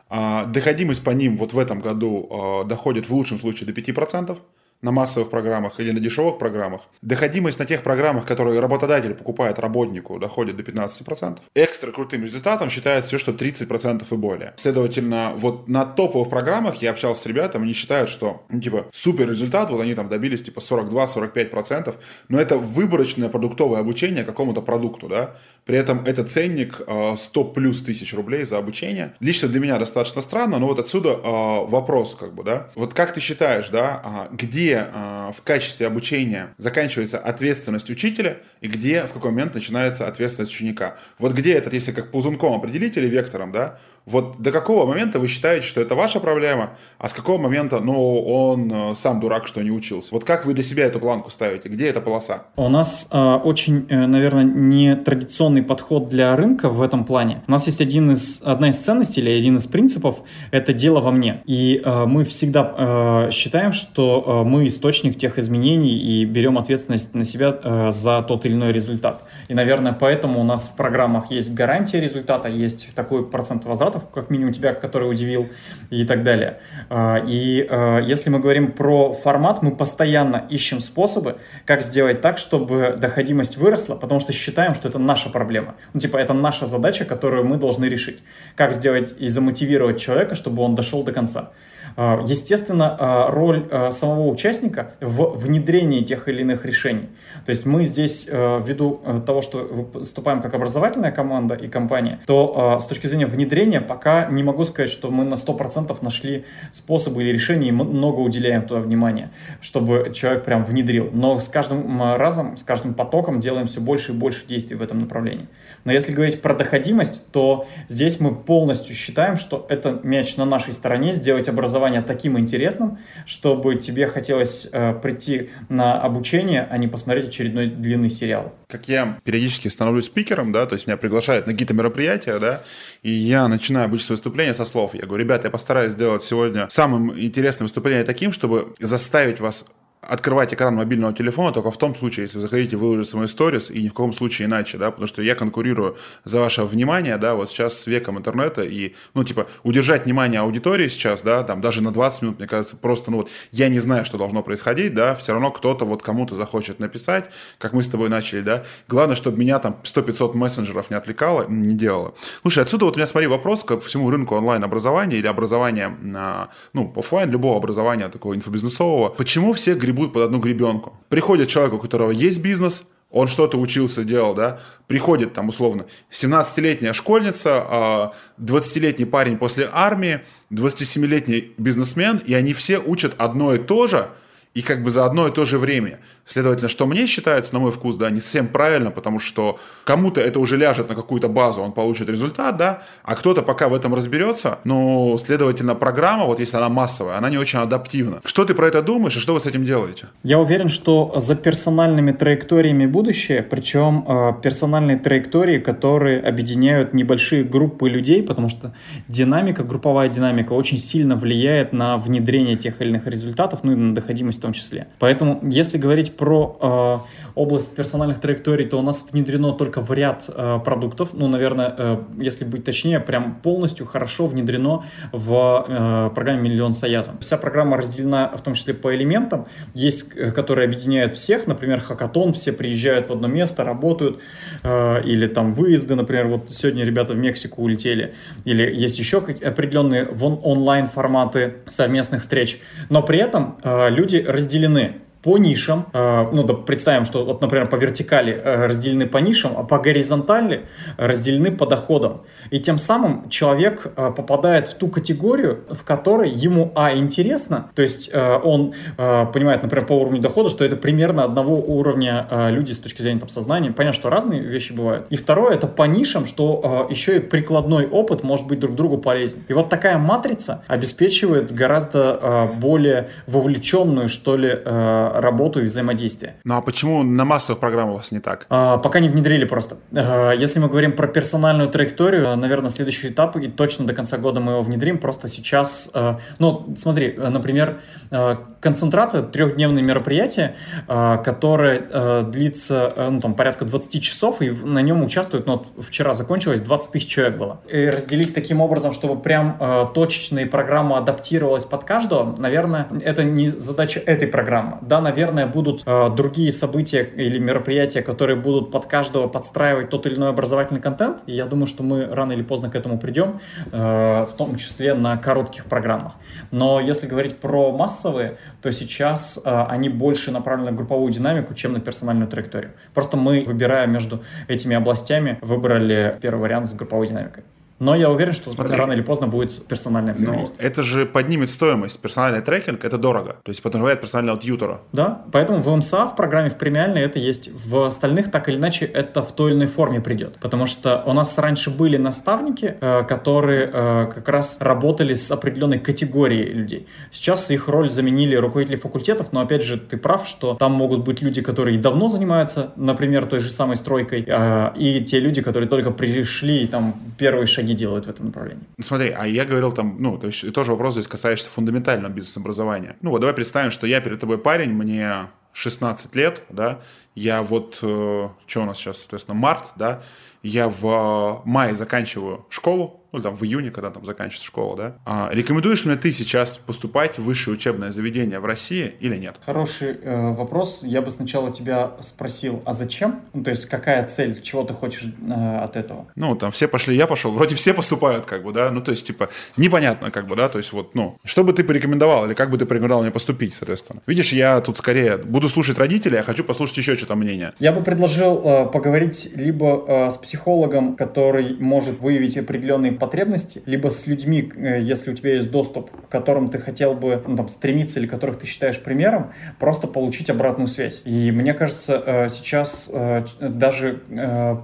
А, доходимость по ним вот в этом году а, доходит в лучшем случае до 5%, на массовых программах или на дешевых программах. Доходимость на тех программах, которые работодатель покупает работнику, доходит до 15%. Экстра крутым результатом считается все, что 30% и более. Следовательно, вот на топовых программах я общался с ребятами, они считают, что, ну, типа, супер результат, вот они там добились, типа, 42-45%, но это выборочное продуктовое обучение какому-то продукту, да. При этом это ценник 100 э, плюс тысяч рублей за обучение. Лично для меня достаточно странно, но вот отсюда э, вопрос, как бы, да. Вот как ты считаешь, да, а, где э, в качестве обучения заканчивается ответственность учителя и где в какой момент начинается ответственность ученика. Вот где этот, если как ползунком определить или вектором, да, вот до какого момента вы считаете, что это ваша проблема, а с какого момента, ну, он э, сам дурак, что не учился? Вот как вы для себя эту планку ставите? Где эта полоса? У нас э, очень, э, наверное, нетрадиционный подход для рынка в этом плане. У нас есть один из, одна из ценностей или один из принципов – это дело во мне. И э, мы всегда э, считаем, что э, мы источник тех изменений и берем ответственность на себя э, за тот или иной результат. И, наверное, поэтому у нас в программах есть гарантия результата, есть такой процент возвратов, как минимум тебя, который удивил, и так далее. А, и а, если мы говорим про формат, мы постоянно ищем способы, как сделать так, чтобы доходимость выросла, потому что считаем, что это наша проблема. Ну, типа, это наша задача, которую мы должны решить. Как сделать и замотивировать человека, чтобы он дошел до конца. А, естественно, роль самого участника в внедрении тех или иных решений. То есть мы здесь, ввиду того, что выступаем как образовательная команда и компания, то с точки зрения внедрения пока не могу сказать, что мы на 100% нашли способы или решения и много уделяем туда внимания, чтобы человек прям внедрил. Но с каждым разом, с каждым потоком делаем все больше и больше действий в этом направлении. Но если говорить про доходимость, то здесь мы полностью считаем, что это мяч на нашей стороне, сделать образование таким интересным, чтобы тебе хотелось э, прийти на обучение, а не посмотреть очередной длинный сериал. Как я периодически становлюсь спикером, да, то есть меня приглашают на какие-то мероприятия, да, и я начинаю обычно выступление со слов. Я говорю, ребята, я постараюсь сделать сегодня самым интересным выступлением таким, чтобы заставить вас открывать экран мобильного телефона только в том случае, если вы захотите выложить свой сторис, и ни в каком случае иначе, да, потому что я конкурирую за ваше внимание, да, вот сейчас с веком интернета, и, ну, типа, удержать внимание аудитории сейчас, да, там, даже на 20 минут, мне кажется, просто, ну, вот, я не знаю, что должно происходить, да, все равно кто-то вот кому-то захочет написать, как мы с тобой начали, да, главное, чтобы меня там 100-500 мессенджеров не отвлекало, не делало. Слушай, отсюда вот у меня, смотри, вопрос к всему рынку онлайн-образования или образования, ну, офлайн, любого образования такого инфобизнесового. Почему все гребут под одну гребенку? Приходит человек, у которого есть бизнес, он что-то учился, делал, да, приходит там условно 17-летняя школьница, 20-летний а, парень после армии, 27-летний бизнесмен, и они все учат одно и то же, и как бы за одно и то же время. Следовательно, что мне считается, на мой вкус, да, не совсем правильно, потому что кому-то это уже ляжет на какую-то базу, он получит результат, да, а кто-то пока в этом разберется, но, следовательно, программа, вот если она массовая, она не очень адаптивна. Что ты про это думаешь и что вы с этим делаете? Я уверен, что за персональными траекториями будущее, причем э, персональные траектории, которые объединяют небольшие группы людей, потому что динамика, групповая динамика очень сильно влияет на внедрение тех или иных результатов, ну и на доходимость в том числе. Поэтому, если говорить про э, область персональных траекторий, то у нас внедрено только в ряд э, продуктов. Ну, наверное, э, если быть точнее, прям полностью хорошо внедрено в э, программе «Миллион Саязом». Вся программа разделена в том числе по элементам. Есть, э, которые объединяют всех, например, хакатон, все приезжают в одно место, работают, э, или там выезды, например, вот сегодня ребята в Мексику улетели, или есть еще определенные онлайн форматы совместных встреч. Но при этом э, люди разделены по нишам, э, ну, да, представим, что, вот, например, по вертикали э, разделены по нишам, а по горизонтали разделены по доходам. И тем самым человек э, попадает в ту категорию, в которой ему, а, интересно, то есть он понимает, например, по уровню дохода, что это примерно одного уровня люди с точки зрения там, сознания. Понятно, что разные вещи бывают. И второе, это по нишам, что еще и прикладной опыт может быть друг другу полезен. И вот такая матрица обеспечивает гораздо более вовлеченную, что ли, работу и взаимодействие. Ну а почему на массовых программах у вас не так? А, пока не внедрили просто. А, если мы говорим про персональную траекторию, наверное, следующий этап, и точно до конца года мы его внедрим, просто сейчас, а, ну, смотри, например, а, концентраты, трехдневные мероприятия, которое длится, ну, там, порядка 20 часов, и на нем участвуют, ну, вот вчера закончилось, 20 тысяч человек было. И разделить таким образом, чтобы прям точечно и программа адаптировалась под каждого, наверное, это не задача этой программы. Да, наверное, будут э, другие события или мероприятия, которые будут под каждого подстраивать тот или иной образовательный контент. И я думаю, что мы рано или поздно к этому придем, э, в том числе на коротких программах. Но если говорить про массовые, то сейчас э, они больше направлены на групповую динамику, чем на персональную траекторию. Просто мы, выбирая между этими областями, выбрали первый вариант с групповой динамикой. Но я уверен, что Смотри, рано или поздно будет персональное взаимодействие. Но это же поднимет стоимость. Персональный трекинг – это дорого. То есть подразумевает персонального тьютера. Да, поэтому в МСА, в программе в премиальной это есть. В остальных так или иначе это в той или иной форме придет. Потому что у нас раньше были наставники, э, которые э, как раз работали с определенной категорией людей. Сейчас их роль заменили руководители факультетов, но опять же ты прав, что там могут быть люди, которые давно занимаются, например, той же самой стройкой, э, и те люди, которые только пришли там первые шаги шаги делают в этом направлении. Ну, смотри, а я говорил там, ну, то есть тоже вопрос здесь касаешься фундаментального бизнес-образования. Ну, вот давай представим, что я перед тобой парень, мне 16 лет, да, я вот, э, что у нас сейчас, соответственно, март, да, я в э, мае заканчиваю школу, ну, там, в июне, когда там заканчивается школа, да. А, рекомендуешь ли ты сейчас поступать в высшее учебное заведение в России или нет? Хороший э, вопрос. Я бы сначала тебя спросил, а зачем? Ну, то есть, какая цель, чего ты хочешь э, от этого? Ну, там все пошли, я пошел, вроде все поступают, как бы, да, ну, то есть, типа, непонятно, как бы, да, то есть, вот, ну, что бы ты порекомендовал или как бы ты порекомендовал мне поступить, соответственно? Видишь, я тут скорее буду слушать родителей, а хочу послушать еще что-то мнение. Я бы предложил э, поговорить либо э, с психологом, который может выявить определенные потребности, либо с людьми, э, если у тебя есть доступ, к которым ты хотел бы ну, там, стремиться или которых ты считаешь примером, просто получить обратную связь. И мне кажется, э, сейчас э, даже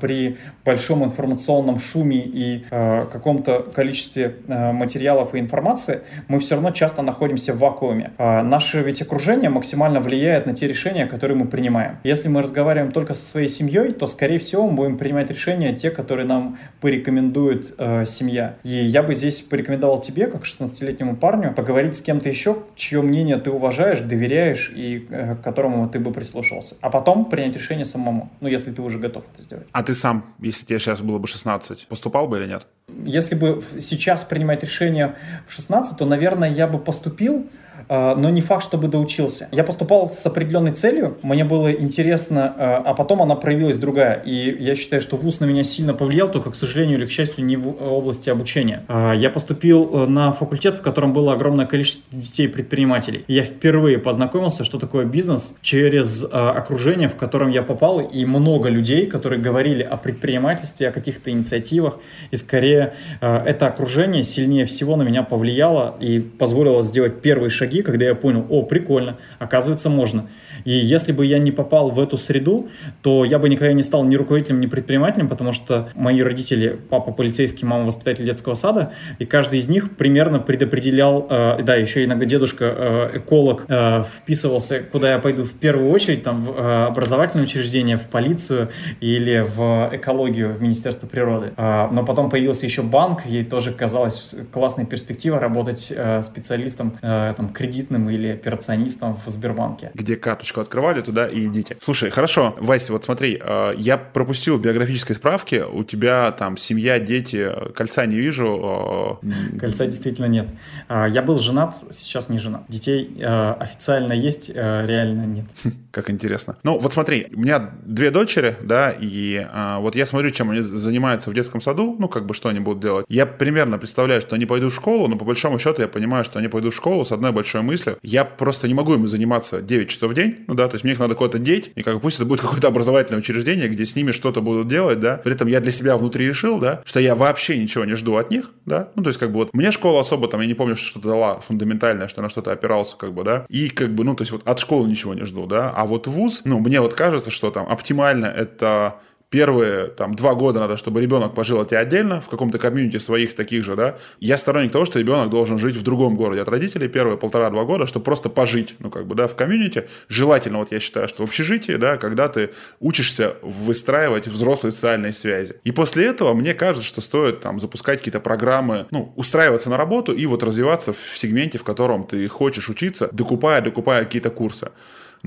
при большом информационном шуме и каком-то количестве материалов и информации, мы все равно часто находимся в вакууме. Наше ведь окружение максимально влияет на те решения, которые мы принимаем. Если мы разговариваем только со своей семьей, то, скорее всего, мы будем принимать решения, те, которые нам порекомендует семья семья. И я бы здесь порекомендовал тебе, как 16-летнему парню, поговорить с кем-то еще, чье мнение ты уважаешь, доверяешь и э, к которому ты бы прислушался. А потом принять решение самому, ну, если ты уже готов это сделать. А ты сам, если тебе сейчас было бы 16, поступал бы или нет? Если бы сейчас принимать решение в 16, то, наверное, я бы поступил, но не факт, чтобы доучился. Я поступал с определенной целью, мне было интересно, а, а потом она проявилась другая. И я считаю, что вуз на меня сильно повлиял, только, к сожалению или к счастью, не в области обучения. А, я поступил э, на факультет, в котором было огромное количество детей-предпринимателей. Я впервые познакомился, что такое бизнес, через окружение, в котором я попал, и много людей, которые говорили о предпринимательстве, о каких-то инициативах. И скорее это окружение сильнее всего на меня повлияло и позволило сделать первые шаги шаги, когда я понял, о, прикольно, оказывается, можно. И если бы я не попал в эту среду, то я бы никогда не стал ни руководителем, ни предпринимателем, потому что мои родители, папа полицейский, мама воспитатель детского сада, и каждый из них примерно предопределял, э, да, еще иногда дедушка э, эколог э, вписывался, куда я пойду в первую очередь, там, в э, образовательное учреждение, в полицию или в экологию, в Министерство природы. Э, но потом появился еще банк, ей тоже казалась классная перспектива работать э, специалистом, э, там, кредитным или операционистом в Сбербанке. Где карточку открывали, туда и идите. Слушай, хорошо, Вася, вот смотри, э, я пропустил биографической справке, у тебя там семья, дети, кольца не вижу. Э, кольца действительно нет. А, я был женат, сейчас не женат. Детей э, официально есть, реально нет. Как интересно. Ну, вот смотри, у меня две дочери, да, и вот я смотрю, чем они занимаются в детском саду, ну, как бы что они будут делать. Я примерно представляю, что они пойдут в школу, но по большому счету я понимаю, что они пойдут в школу с одной большой мыслью. Я просто не могу им заниматься 9 часов в день, ну да, то есть мне их надо куда-то деть, и как пусть это будет какое-то образовательное учреждение, где с ними что-то будут делать, да, при этом я для себя внутри решил, да, что я вообще ничего не жду от них, да, ну то есть как бы вот мне школа особо там, я не помню, что что-то дала фундаментальное, что на что-то опирался, как бы, да, и как бы, ну то есть вот от школы ничего не жду, да, а вот вуз, ну мне вот кажется, что там оптимально это первые там два года надо, чтобы ребенок пожил от тебя отдельно, в каком-то комьюнити своих таких же, да. Я сторонник того, что ребенок должен жить в другом городе от родителей первые полтора-два года, чтобы просто пожить, ну, как бы, да, в комьюнити. Желательно, вот я считаю, что в общежитии, да, когда ты учишься выстраивать взрослые социальные связи. И после этого, мне кажется, что стоит там запускать какие-то программы, ну, устраиваться на работу и вот развиваться в сегменте, в котором ты хочешь учиться, докупая, докупая какие-то курсы.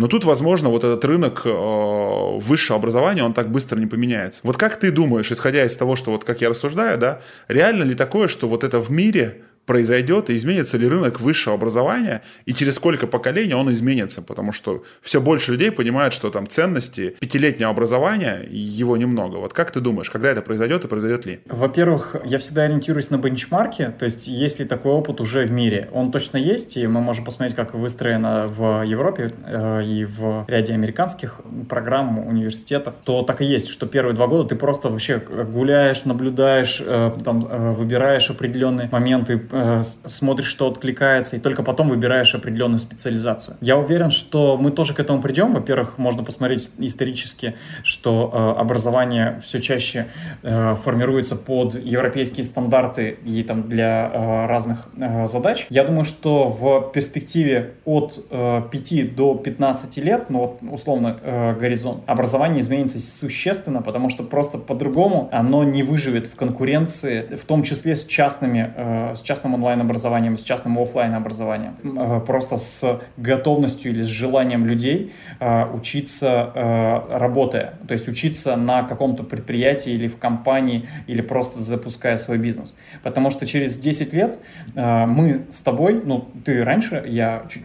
Но тут, возможно, вот этот рынок э, высшего образования, он так быстро не поменяется. Вот как ты думаешь, исходя из того, что вот как я рассуждаю, да, реально ли такое, что вот это в мире произойдет и изменится ли рынок высшего образования и через сколько поколений он изменится, потому что все больше людей понимают, что там ценности пятилетнего образования, его немного. Вот как ты думаешь, когда это произойдет и произойдет ли? Во-первых, я всегда ориентируюсь на бенчмарки, то есть есть ли такой опыт уже в мире. Он точно есть, и мы можем посмотреть, как выстроено в Европе э, и в ряде американских программ, университетов, то так и есть, что первые два года ты просто вообще гуляешь, наблюдаешь, э, там, э, выбираешь определенные моменты, э, смотришь, что откликается, и только потом выбираешь определенную специализацию. Я уверен, что мы тоже к этому придем. Во-первых, можно посмотреть исторически, что э, образование все чаще э, формируется под европейские стандарты и там для разных задач. Я думаю, что в перспективе от э, 5 до 15 лет, ну вот условно горизонт, образование изменится существенно, потому что просто по-другому оно не выживет в конкуренции, в том числе с частными, с частными частным онлайн-образованием, с частным офлайн образованием. Э, просто с готовностью или с желанием людей э, учиться э, работая. То есть учиться на каком-то предприятии или в компании, или просто запуская свой бизнес. Потому что через 10 лет мы с тобой, ну, ты раньше, я чуть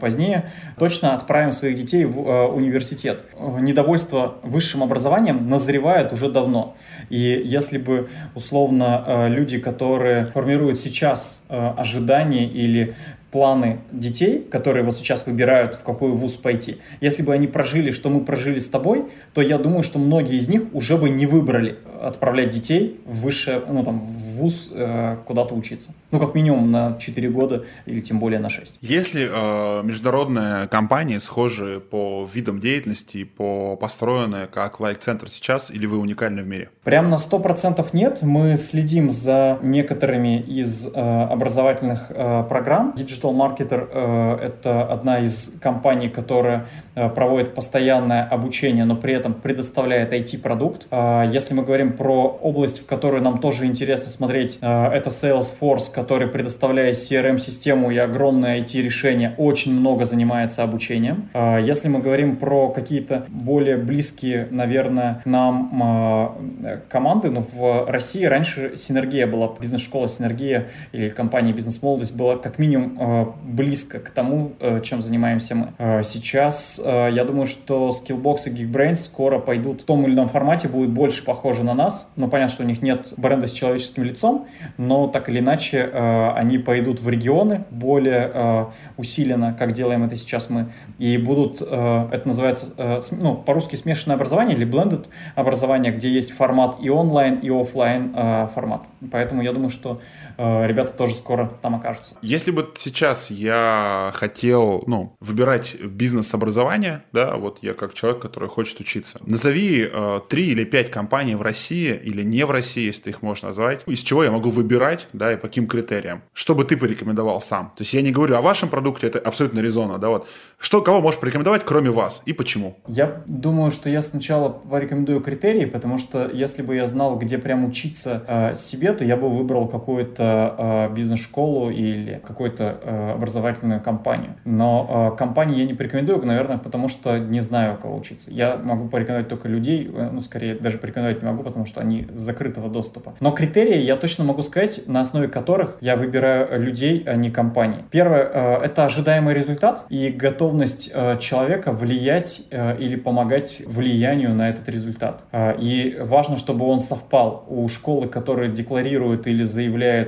позднее, точно отправим своих детей в университет. Недовольство высшим образованием назревает уже давно. И если бы, условно, люди, которые формируют сейчас э, ожидания или планы детей, которые вот сейчас выбирают, в какой вуз пойти, если бы они прожили, что мы прожили с тобой, то я думаю, что многие из них уже бы не выбрали отправлять детей в высшее, ну там, вуз э, куда-то учиться. Ну, как минимум на 4 года или тем более на 6. Если э, международные компании схожи по видам деятельности, по построенные как лайк-центр сейчас, или вы уникальны в мире? Прям на 100% нет. Мы следим за некоторыми из э, образовательных э, программ. Digital Marketer э, — это одна из компаний, которая проводит постоянное обучение, но при этом предоставляет IT-продукт. Э, если мы говорим про область, в которую нам тоже интересно смотреть, э, это Salesforce, который, предоставляя CRM-систему и огромное IT-решение, очень много занимается обучением. Э, если мы говорим про какие-то более близкие, наверное, к нам команды, ну, в России раньше Синергия была, бизнес-школа Синергия или компания Бизнес-молодость была как минимум близко к тому, чем занимаемся мы. Сейчас я думаю, что Skillbox и Geekbrains скоро пойдут. В том или ином формате, будут больше похожи на нас, но понятно, что у них нет бренда с человеческим лицом, но так или иначе э, они пойдут в регионы более э, усиленно, как делаем это сейчас мы, и будут, э, это называется, э, ну, по-русски смешанное образование или blended образование, где есть формат и онлайн, и офлайн э, формат. Поэтому я думаю, что Э, ребята тоже скоро там окажутся. Если бы сейчас я хотел, ну, выбирать бизнес-образование, да, вот я как человек, который хочет учиться, назови э, три или пять компаний в России или не в России, если ты их можешь назвать, из чего я могу выбирать, да, и по каким критериям. Что бы ты порекомендовал сам? То есть я не говорю о вашем продукте, это абсолютно резонно, да, вот. Что, кого можешь порекомендовать, кроме вас, и почему? Я думаю, что я сначала порекомендую критерии, потому что если бы я знал, где прям учиться э, себе, то я бы выбрал какую-то какую-то э, бизнес-школу или какую-то э, образовательную компанию. Но э, компании я не порекомендую, наверное, потому что не знаю, у кого учиться. Я могу порекомендовать только людей, э, ну, скорее, даже порекомендовать не могу, потому что они закрытого доступа. Но критерии я точно могу сказать, на основе которых я выбираю людей, а не компании. Первое это ожидаемый результат и готовность человека влиять или помогать влиянию на этот результат. И важно, чтобы он совпал. У школы, которые декларируют или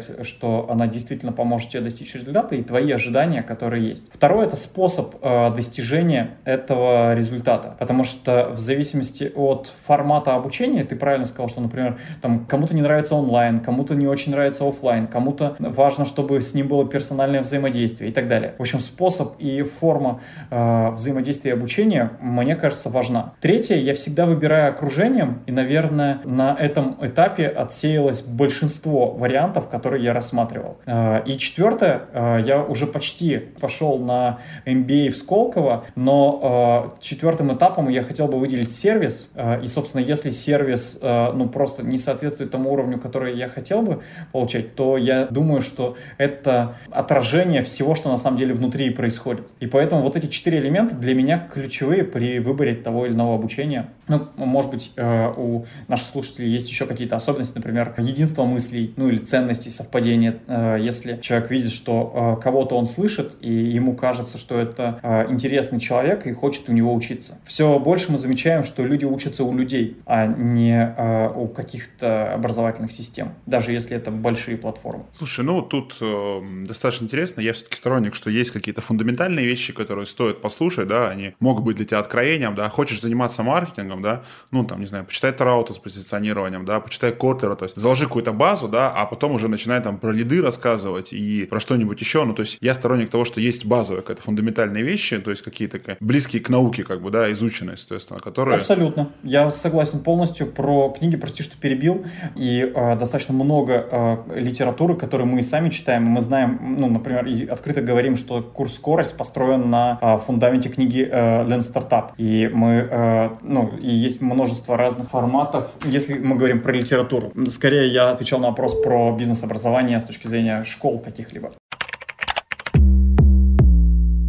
заявляют что она действительно поможет тебе достичь результата и твои ожидания, которые есть. Второе — это способ э, достижения этого результата, потому что в зависимости от формата обучения, ты правильно сказал, что, например, там кому-то не нравится онлайн, кому-то не очень нравится офлайн, кому-то важно, чтобы с ним было персональное взаимодействие и так далее. В общем, способ и форма э, взаимодействия и обучения, мне кажется, важна. Третье, я всегда выбираю окружением, и, наверное, на этом этапе отсеялось большинство вариантов, которые которые я рассматривал. А, и четвертое, а, я уже почти пошел на MBA в Сколково, но а, четвертым этапом я хотел бы выделить сервис. И, собственно, если сервис ну, просто не соответствует тому уровню, который я хотел бы получать, то я думаю, что это отражение всего, что на самом деле внутри происходит. И поэтому вот эти четыре элемента для меня ключевые при выборе того или иного обучения. Ну, может быть, у наших слушателей есть еще какие-то особенности, например, единство мыслей, ну или ценностей, совпадение, э, если человек видит, что э, кого-то он слышит, и ему кажется, что это э, интересный человек и хочет у него учиться. Все больше мы замечаем, что люди учатся у людей, а не у каких-то образовательных систем, даже если это большие платформы. Слушай, ну тут э, достаточно интересно. Я все-таки сторонник, что есть какие-то фундаментальные вещи, которые стоит послушать, да, они могут быть для тебя откровением, да. Хочешь заниматься маркетингом, да, ну там, не знаю, почитай Траута с позиционированием, да, почитай Котлера, то есть заложи какую-то базу, да, а потом уже начинай начинает там про лиды рассказывать и про что-нибудь еще. Ну, то есть я сторонник того, что есть базовые какие-то фундаментальные вещи, то есть какие-то близкие к науке, как бы, да, изученные, соответственно, которые... Абсолютно. Я согласен полностью про книги, прости, что перебил, и э, достаточно много э, литературы, которую мы и сами читаем. Мы знаем, ну, например, и открыто говорим, что курс «Скорость» построен на э, фундаменте книги э, Learn Startup. И мы, э, ну, и есть множество разных форматов. Если мы говорим про литературу, скорее я отвечал на вопрос про бизнес-образование образования с точки зрения школ каких-либо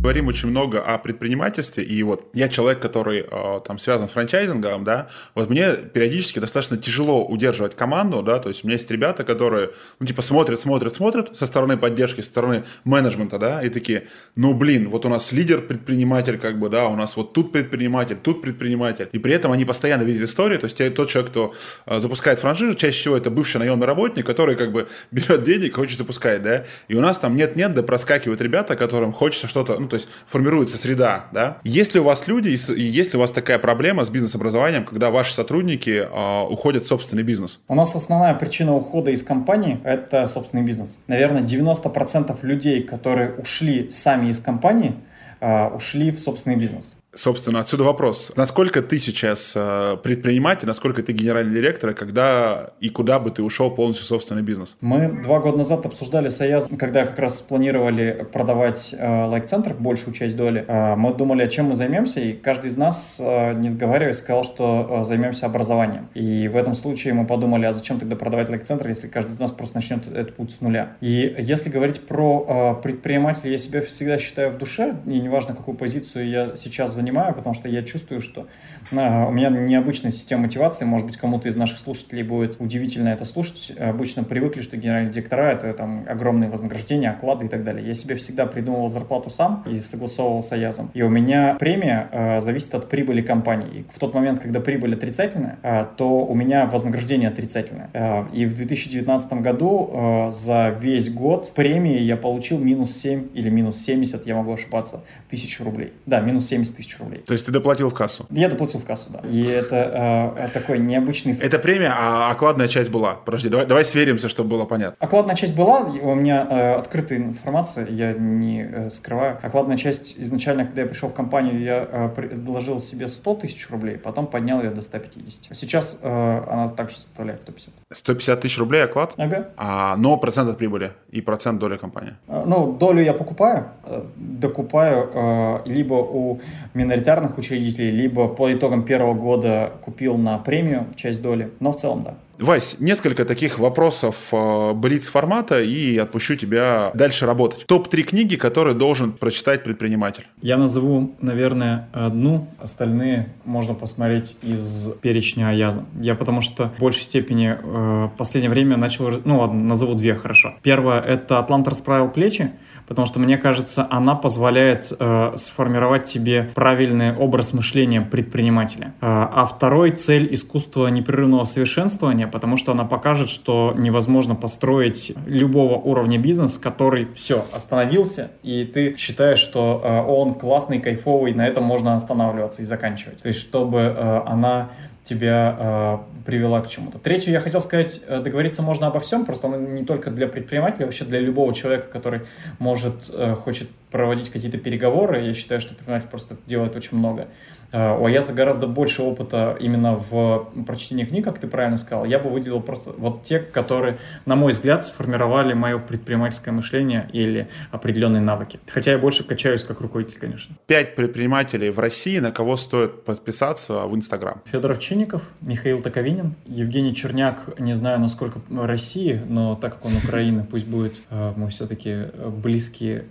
говорим очень много о предпринимательстве, и вот я человек, который э, там связан с франчайзингом, да, вот мне периодически достаточно тяжело удерживать команду, да, то есть у меня есть ребята, которые, ну, типа, смотрят, смотрят, смотрят со стороны поддержки, со стороны менеджмента, да, и такие, ну, блин, вот у нас лидер-предприниматель, как бы, да, у нас вот тут предприниматель, тут предприниматель, и при этом они постоянно видят истории, то есть тот человек, кто э, запускает франшизу, чаще всего это бывший наемный работник, который, как бы, [laughs] берет денег, хочет запускать, да, и у нас там нет-нет, да проскакивают ребята, которым хочется что-то, ну, то есть формируется среда, да. Есть ли у вас люди, и есть ли у вас такая проблема с бизнес-образованием, когда ваши сотрудники э, уходят в собственный бизнес? У нас основная причина ухода из компании – это собственный бизнес. Наверное, 90% людей, которые ушли сами из компании, э, ушли в собственный бизнес. Собственно, отсюда вопрос. Насколько ты сейчас э, предприниматель, насколько ты генеральный директор, когда и куда бы ты ушел полностью в собственный бизнес? Мы два года назад обсуждали Союз, когда как раз планировали продавать э, лайк-центр, большую часть доли. Э, мы думали, а чем мы займемся, и каждый из нас, э, не сговариваясь, сказал, что э, займемся образованием. И в этом случае мы подумали, а зачем тогда продавать лайк-центр, если каждый из нас просто начнет этот путь с нуля. И если говорить про э, предпринимателя, я себя всегда считаю в душе, и неважно, какую позицию я сейчас занимаю, потому что я чувствую, что у меня необычная система мотивации, может быть, кому-то из наших слушателей будет удивительно это слушать. Обычно привыкли, что генеральные директора — это там огромные вознаграждения, оклады и так далее. Я себе всегда придумывал зарплату сам и согласовывал с Аязом. И у меня премия э, зависит от прибыли компании. И в тот момент, когда прибыль отрицательная, э, то у меня вознаграждение отрицательное. Э, и в 2019 году э, за весь год премии я получил минус 7 или минус 70, я могу ошибаться, тысяч рублей. Да, минус 70 тысяч рублей. То есть ты доплатил в кассу? Я доплатил в кассу, да. И это э, такой необычный... Это премия, а окладная часть была? Подожди, давай, давай сверимся, чтобы было понятно. Окладная часть была, у меня э, открытая информация, я не э, скрываю. Окладная часть изначально, когда я пришел в компанию, я э, предложил себе 100 тысяч рублей, потом поднял ее до 150. Сейчас э, она также составляет 150. 150 тысяч рублей оклад? Ага. А, но процент от прибыли и процент доли компании? Э, ну, долю я покупаю, э, докупаю э, либо у миноритарных учредителей, либо по итогам первого года купил на премию часть доли, но в целом да. Вась, несколько таких вопросов э, блиц формата и отпущу тебя дальше работать. Топ-3 книги, которые должен прочитать предприниматель. Я назову, наверное, одну, остальные можно посмотреть из перечня Аяза. Я потому что в большей степени э, в последнее время начал... Ну ладно, назову две, хорошо. Первое — это «Атлант расправил плечи», потому что, мне кажется, она позволяет э, сформировать тебе правильный образ мышления предпринимателя. Э, а второй — цель искусства непрерывного совершенствования, потому что она покажет, что невозможно построить любого уровня бизнес, который все, остановился, и ты считаешь, что э, он классный, кайфовый, на этом можно останавливаться и заканчивать. То есть, чтобы э, она тебя э, привела к чему-то. Третью я хотел сказать, э, договориться можно обо всем, просто не только для предпринимателя, вообще для любого человека, который может, э, хочет проводить какие-то переговоры. Я считаю, что предприниматель просто делает очень много. У Аяса гораздо больше опыта именно в прочтении книг, как ты правильно сказал. Я бы выделил просто вот те, которые, на мой взгляд, сформировали мое предпринимательское мышление или определенные навыки. Хотя я больше качаюсь как руководитель, конечно. Пять предпринимателей в России, на кого стоит подписаться в Инстаграм? Федоров Чинников, Михаил Таковинин, Евгений Черняк, не знаю, насколько России, но так как он Украина, пусть будет, э, мы все-таки близкие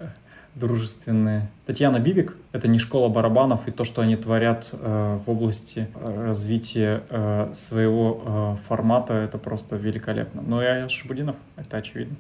дружественные. Татьяна Бибик — это не школа барабанов, и то, что они творят э, в области э, развития э, своего э, формата, это просто великолепно. Ну и Аяш Шабудинов, это очевидно.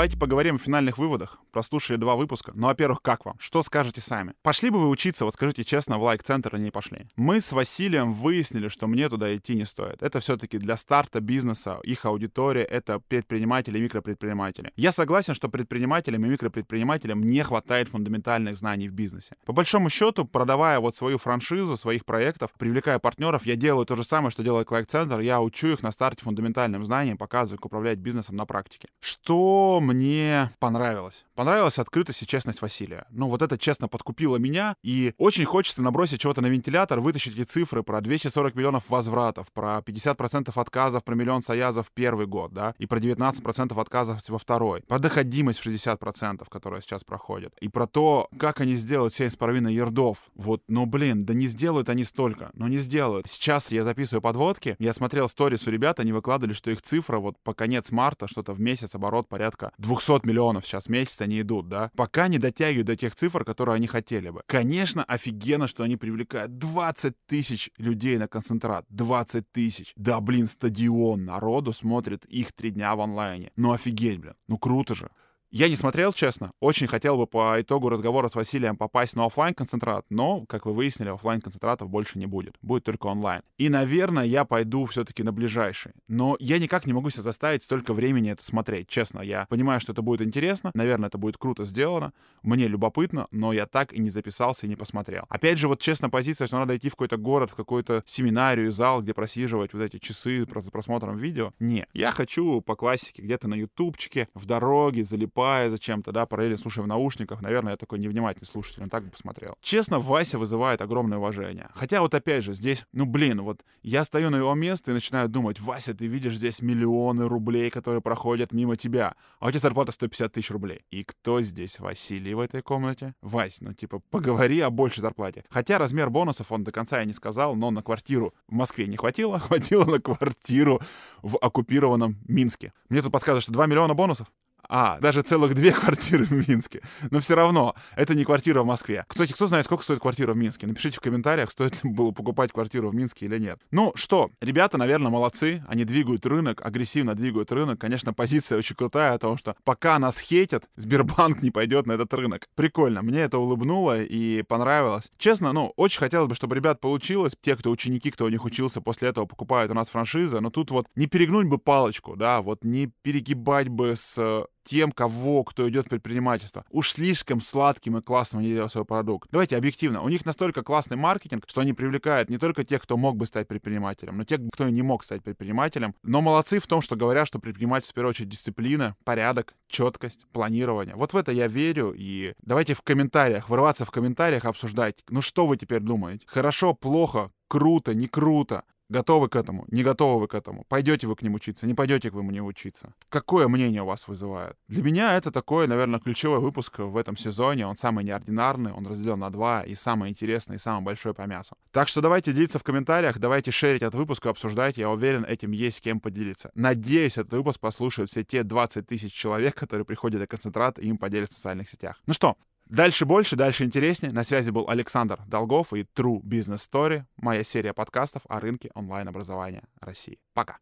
Давайте поговорим о финальных выводах. Прослушали два выпуска. Ну, во-первых, как вам? Что скажете сами? Пошли бы вы учиться, вот скажите честно, в лайк-центр или не пошли? Мы с Василием выяснили, что мне туда идти не стоит. Это все-таки для старта бизнеса, их аудитория, это предприниматели и микропредприниматели. Я согласен, что предпринимателям и микропредпринимателям не хватает фундаментальных знаний в бизнесе. По большому счету, продавая вот свою франшизу, своих проектов, привлекая партнеров, я делаю то же самое, что делает лайк-центр. Я учу их на старте фундаментальным знаниям, показываю, как управлять бизнесом на практике. Что мне понравилось. Понравилась открытость и честность Василия. Ну, вот это честно подкупило меня, и очень хочется набросить чего-то на вентилятор, вытащить эти цифры про 240 миллионов возвратов, про 50% отказов, про миллион соязов в первый год, да, и про 19% отказов во второй, про доходимость в 60%, которая сейчас проходит, и про то, как они сделают 7,5 ярдов. Вот, ну, блин, да не сделают они столько, но не сделают. Сейчас я записываю подводки, я смотрел сторис у ребят, они выкладывали, что их цифра вот по конец марта, что-то в месяц оборот порядка 200 миллионов сейчас в месяц они идут, да, пока не дотягивают до тех цифр, которые они хотели бы. Конечно, офигенно, что они привлекают 20 тысяч людей на концентрат. 20 тысяч. Да, блин, стадион народу смотрит их три дня в онлайне. Ну офигеть, блин. Ну круто же. Я не смотрел, честно. Очень хотел бы по итогу разговора с Василием попасть на офлайн концентрат но, как вы выяснили, офлайн концентратов больше не будет. Будет только онлайн. И, наверное, я пойду все-таки на ближайший. Но я никак не могу себя заставить столько времени это смотреть. Честно, я понимаю, что это будет интересно. Наверное, это будет круто сделано. Мне любопытно, но я так и не записался и не посмотрел. Опять же, вот честно, позиция, что надо идти в какой-то город, в какой-то семинарию, зал, где просиживать вот эти часы за просмотром видео. Не. Я хочу по классике где-то на ютубчике, в дороге, залипая зачем-то, да, параллельно слушая в наушниках. Наверное, я такой невнимательный слушатель, он так бы посмотрел. Честно, Вася вызывает огромное уважение. Хотя вот опять же, здесь, ну блин, вот я стою на его место и начинаю думать, Вася, ты видишь здесь миллионы рублей, которые проходят мимо тебя, а у тебя зарплата 150 тысяч рублей. И кто здесь Василий в этой комнате? Вась, ну типа, поговори о большей зарплате. Хотя размер бонусов он до конца я не сказал, но на квартиру в Москве не хватило, [laughs] хватило на квартиру в оккупированном Минске. Мне тут подсказывают, что 2 миллиона бонусов. А, даже целых две [laughs] квартиры в Минске. Но все равно, это не квартира в Москве. Кстати, кто знает, сколько стоит квартира в Минске? Напишите в комментариях, стоит ли было покупать квартиру в Минске или нет. Ну что, ребята, наверное, молодцы. Они двигают рынок, агрессивно двигают рынок. Конечно, позиция очень крутая, потому что пока нас хейтят, Сбербанк не пойдет на этот рынок. Прикольно, мне это улыбнуло и понравилось. Честно, ну, очень хотелось бы, чтобы ребят получилось. Те, кто ученики, кто у них учился, после этого покупают у нас франшизы. Но тут вот не перегнуть бы палочку, да, вот не перегибать бы с тем, кого, кто идет в предпринимательство. Уж слишком сладким и классным они делают свой продукт. Давайте объективно. У них настолько классный маркетинг, что они привлекают не только тех, кто мог бы стать предпринимателем, но тех, кто не мог стать предпринимателем. Но молодцы в том, что говорят, что предпринимательство в первую очередь дисциплина, порядок, четкость, планирование. Вот в это я верю. И давайте в комментариях, врываться в комментариях, обсуждать, ну что вы теперь думаете? Хорошо, плохо, круто, не круто. Готовы к этому? Не готовы вы к этому? Пойдете вы к ним учиться? Не пойдете к вы мне учиться? Какое мнение у вас вызывает? Для меня это такой, наверное, ключевой выпуск в этом сезоне. Он самый неординарный, он разделен на два, и самый интересный, и самый большой по мясу. Так что давайте делиться в комментариях, давайте шерить этот выпуск, обсуждать. Я уверен, этим есть с кем поделиться. Надеюсь, этот выпуск послушают все те 20 тысяч человек, которые приходят на концентрат и им поделятся в социальных сетях. Ну что, Дальше больше, дальше интереснее. На связи был Александр Долгов и True Business Story, моя серия подкастов о рынке онлайн-образования России. Пока.